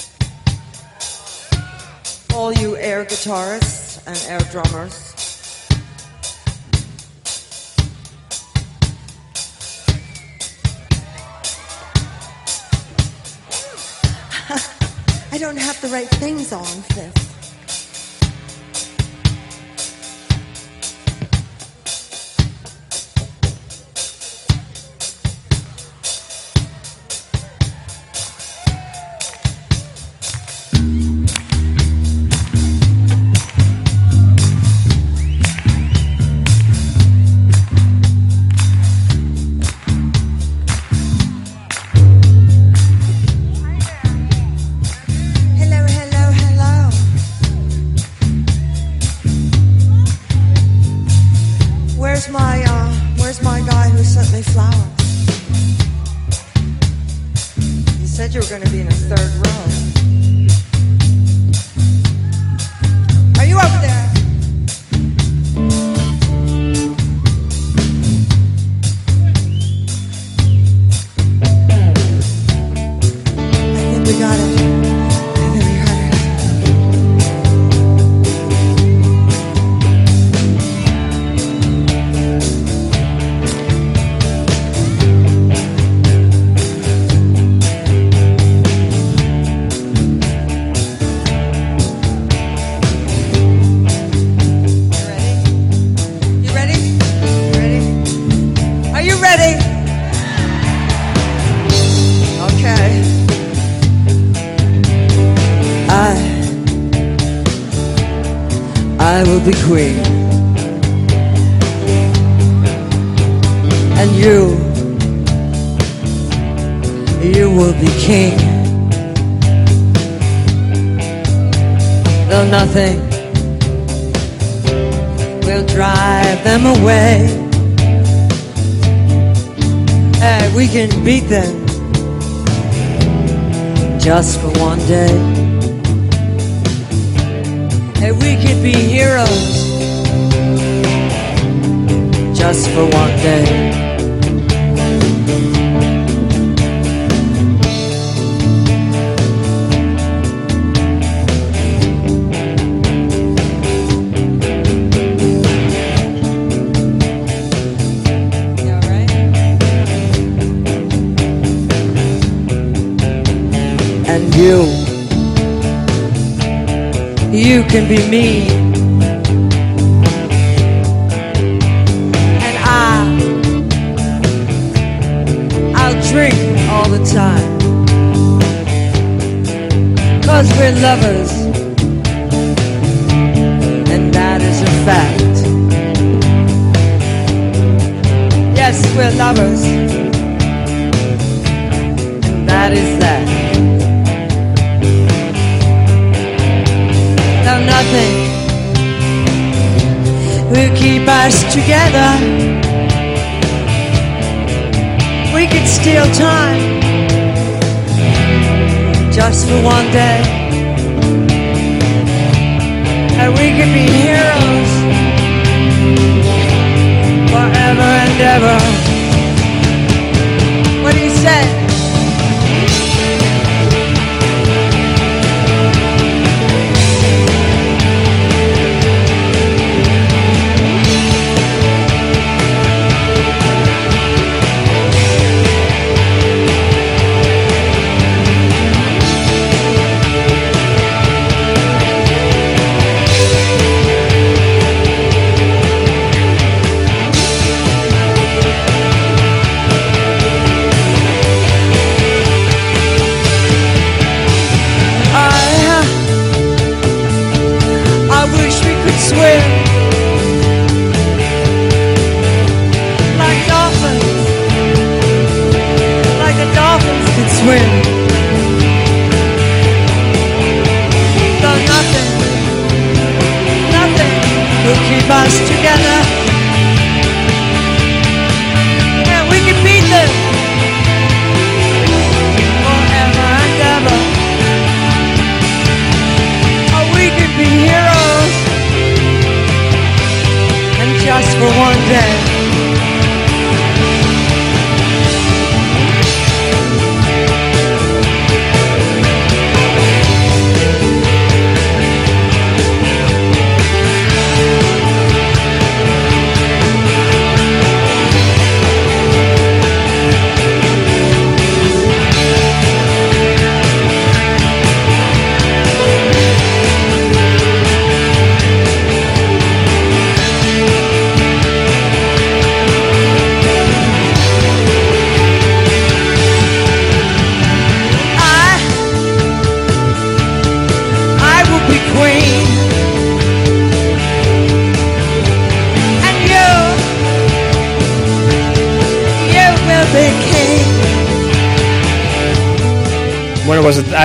All you air guitarists and air drummers. *laughs* I don't have the right things on for this.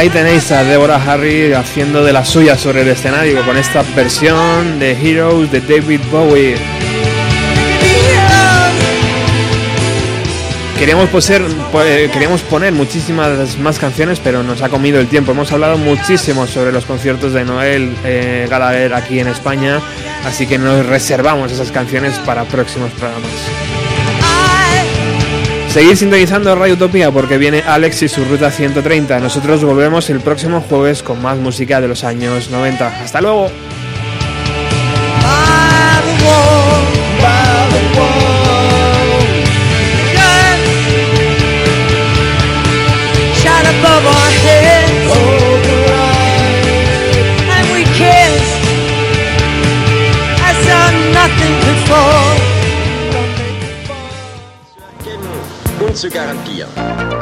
Ahí tenéis a Deborah Harry haciendo de las suyas sobre el escenario con esta versión de Heroes de David Bowie. Queríamos, poser- po- eh, queríamos poner muchísimas más canciones, pero nos ha comido el tiempo. Hemos hablado muchísimo sobre los conciertos de Noel eh, aquí en España, así que nos reservamos esas canciones para próximos programas. Seguid sintonizando Radio Utopía porque viene Alex y su ruta 130. Nosotros volvemos el próximo jueves con más música de los años 90. Hasta luego.
garantia.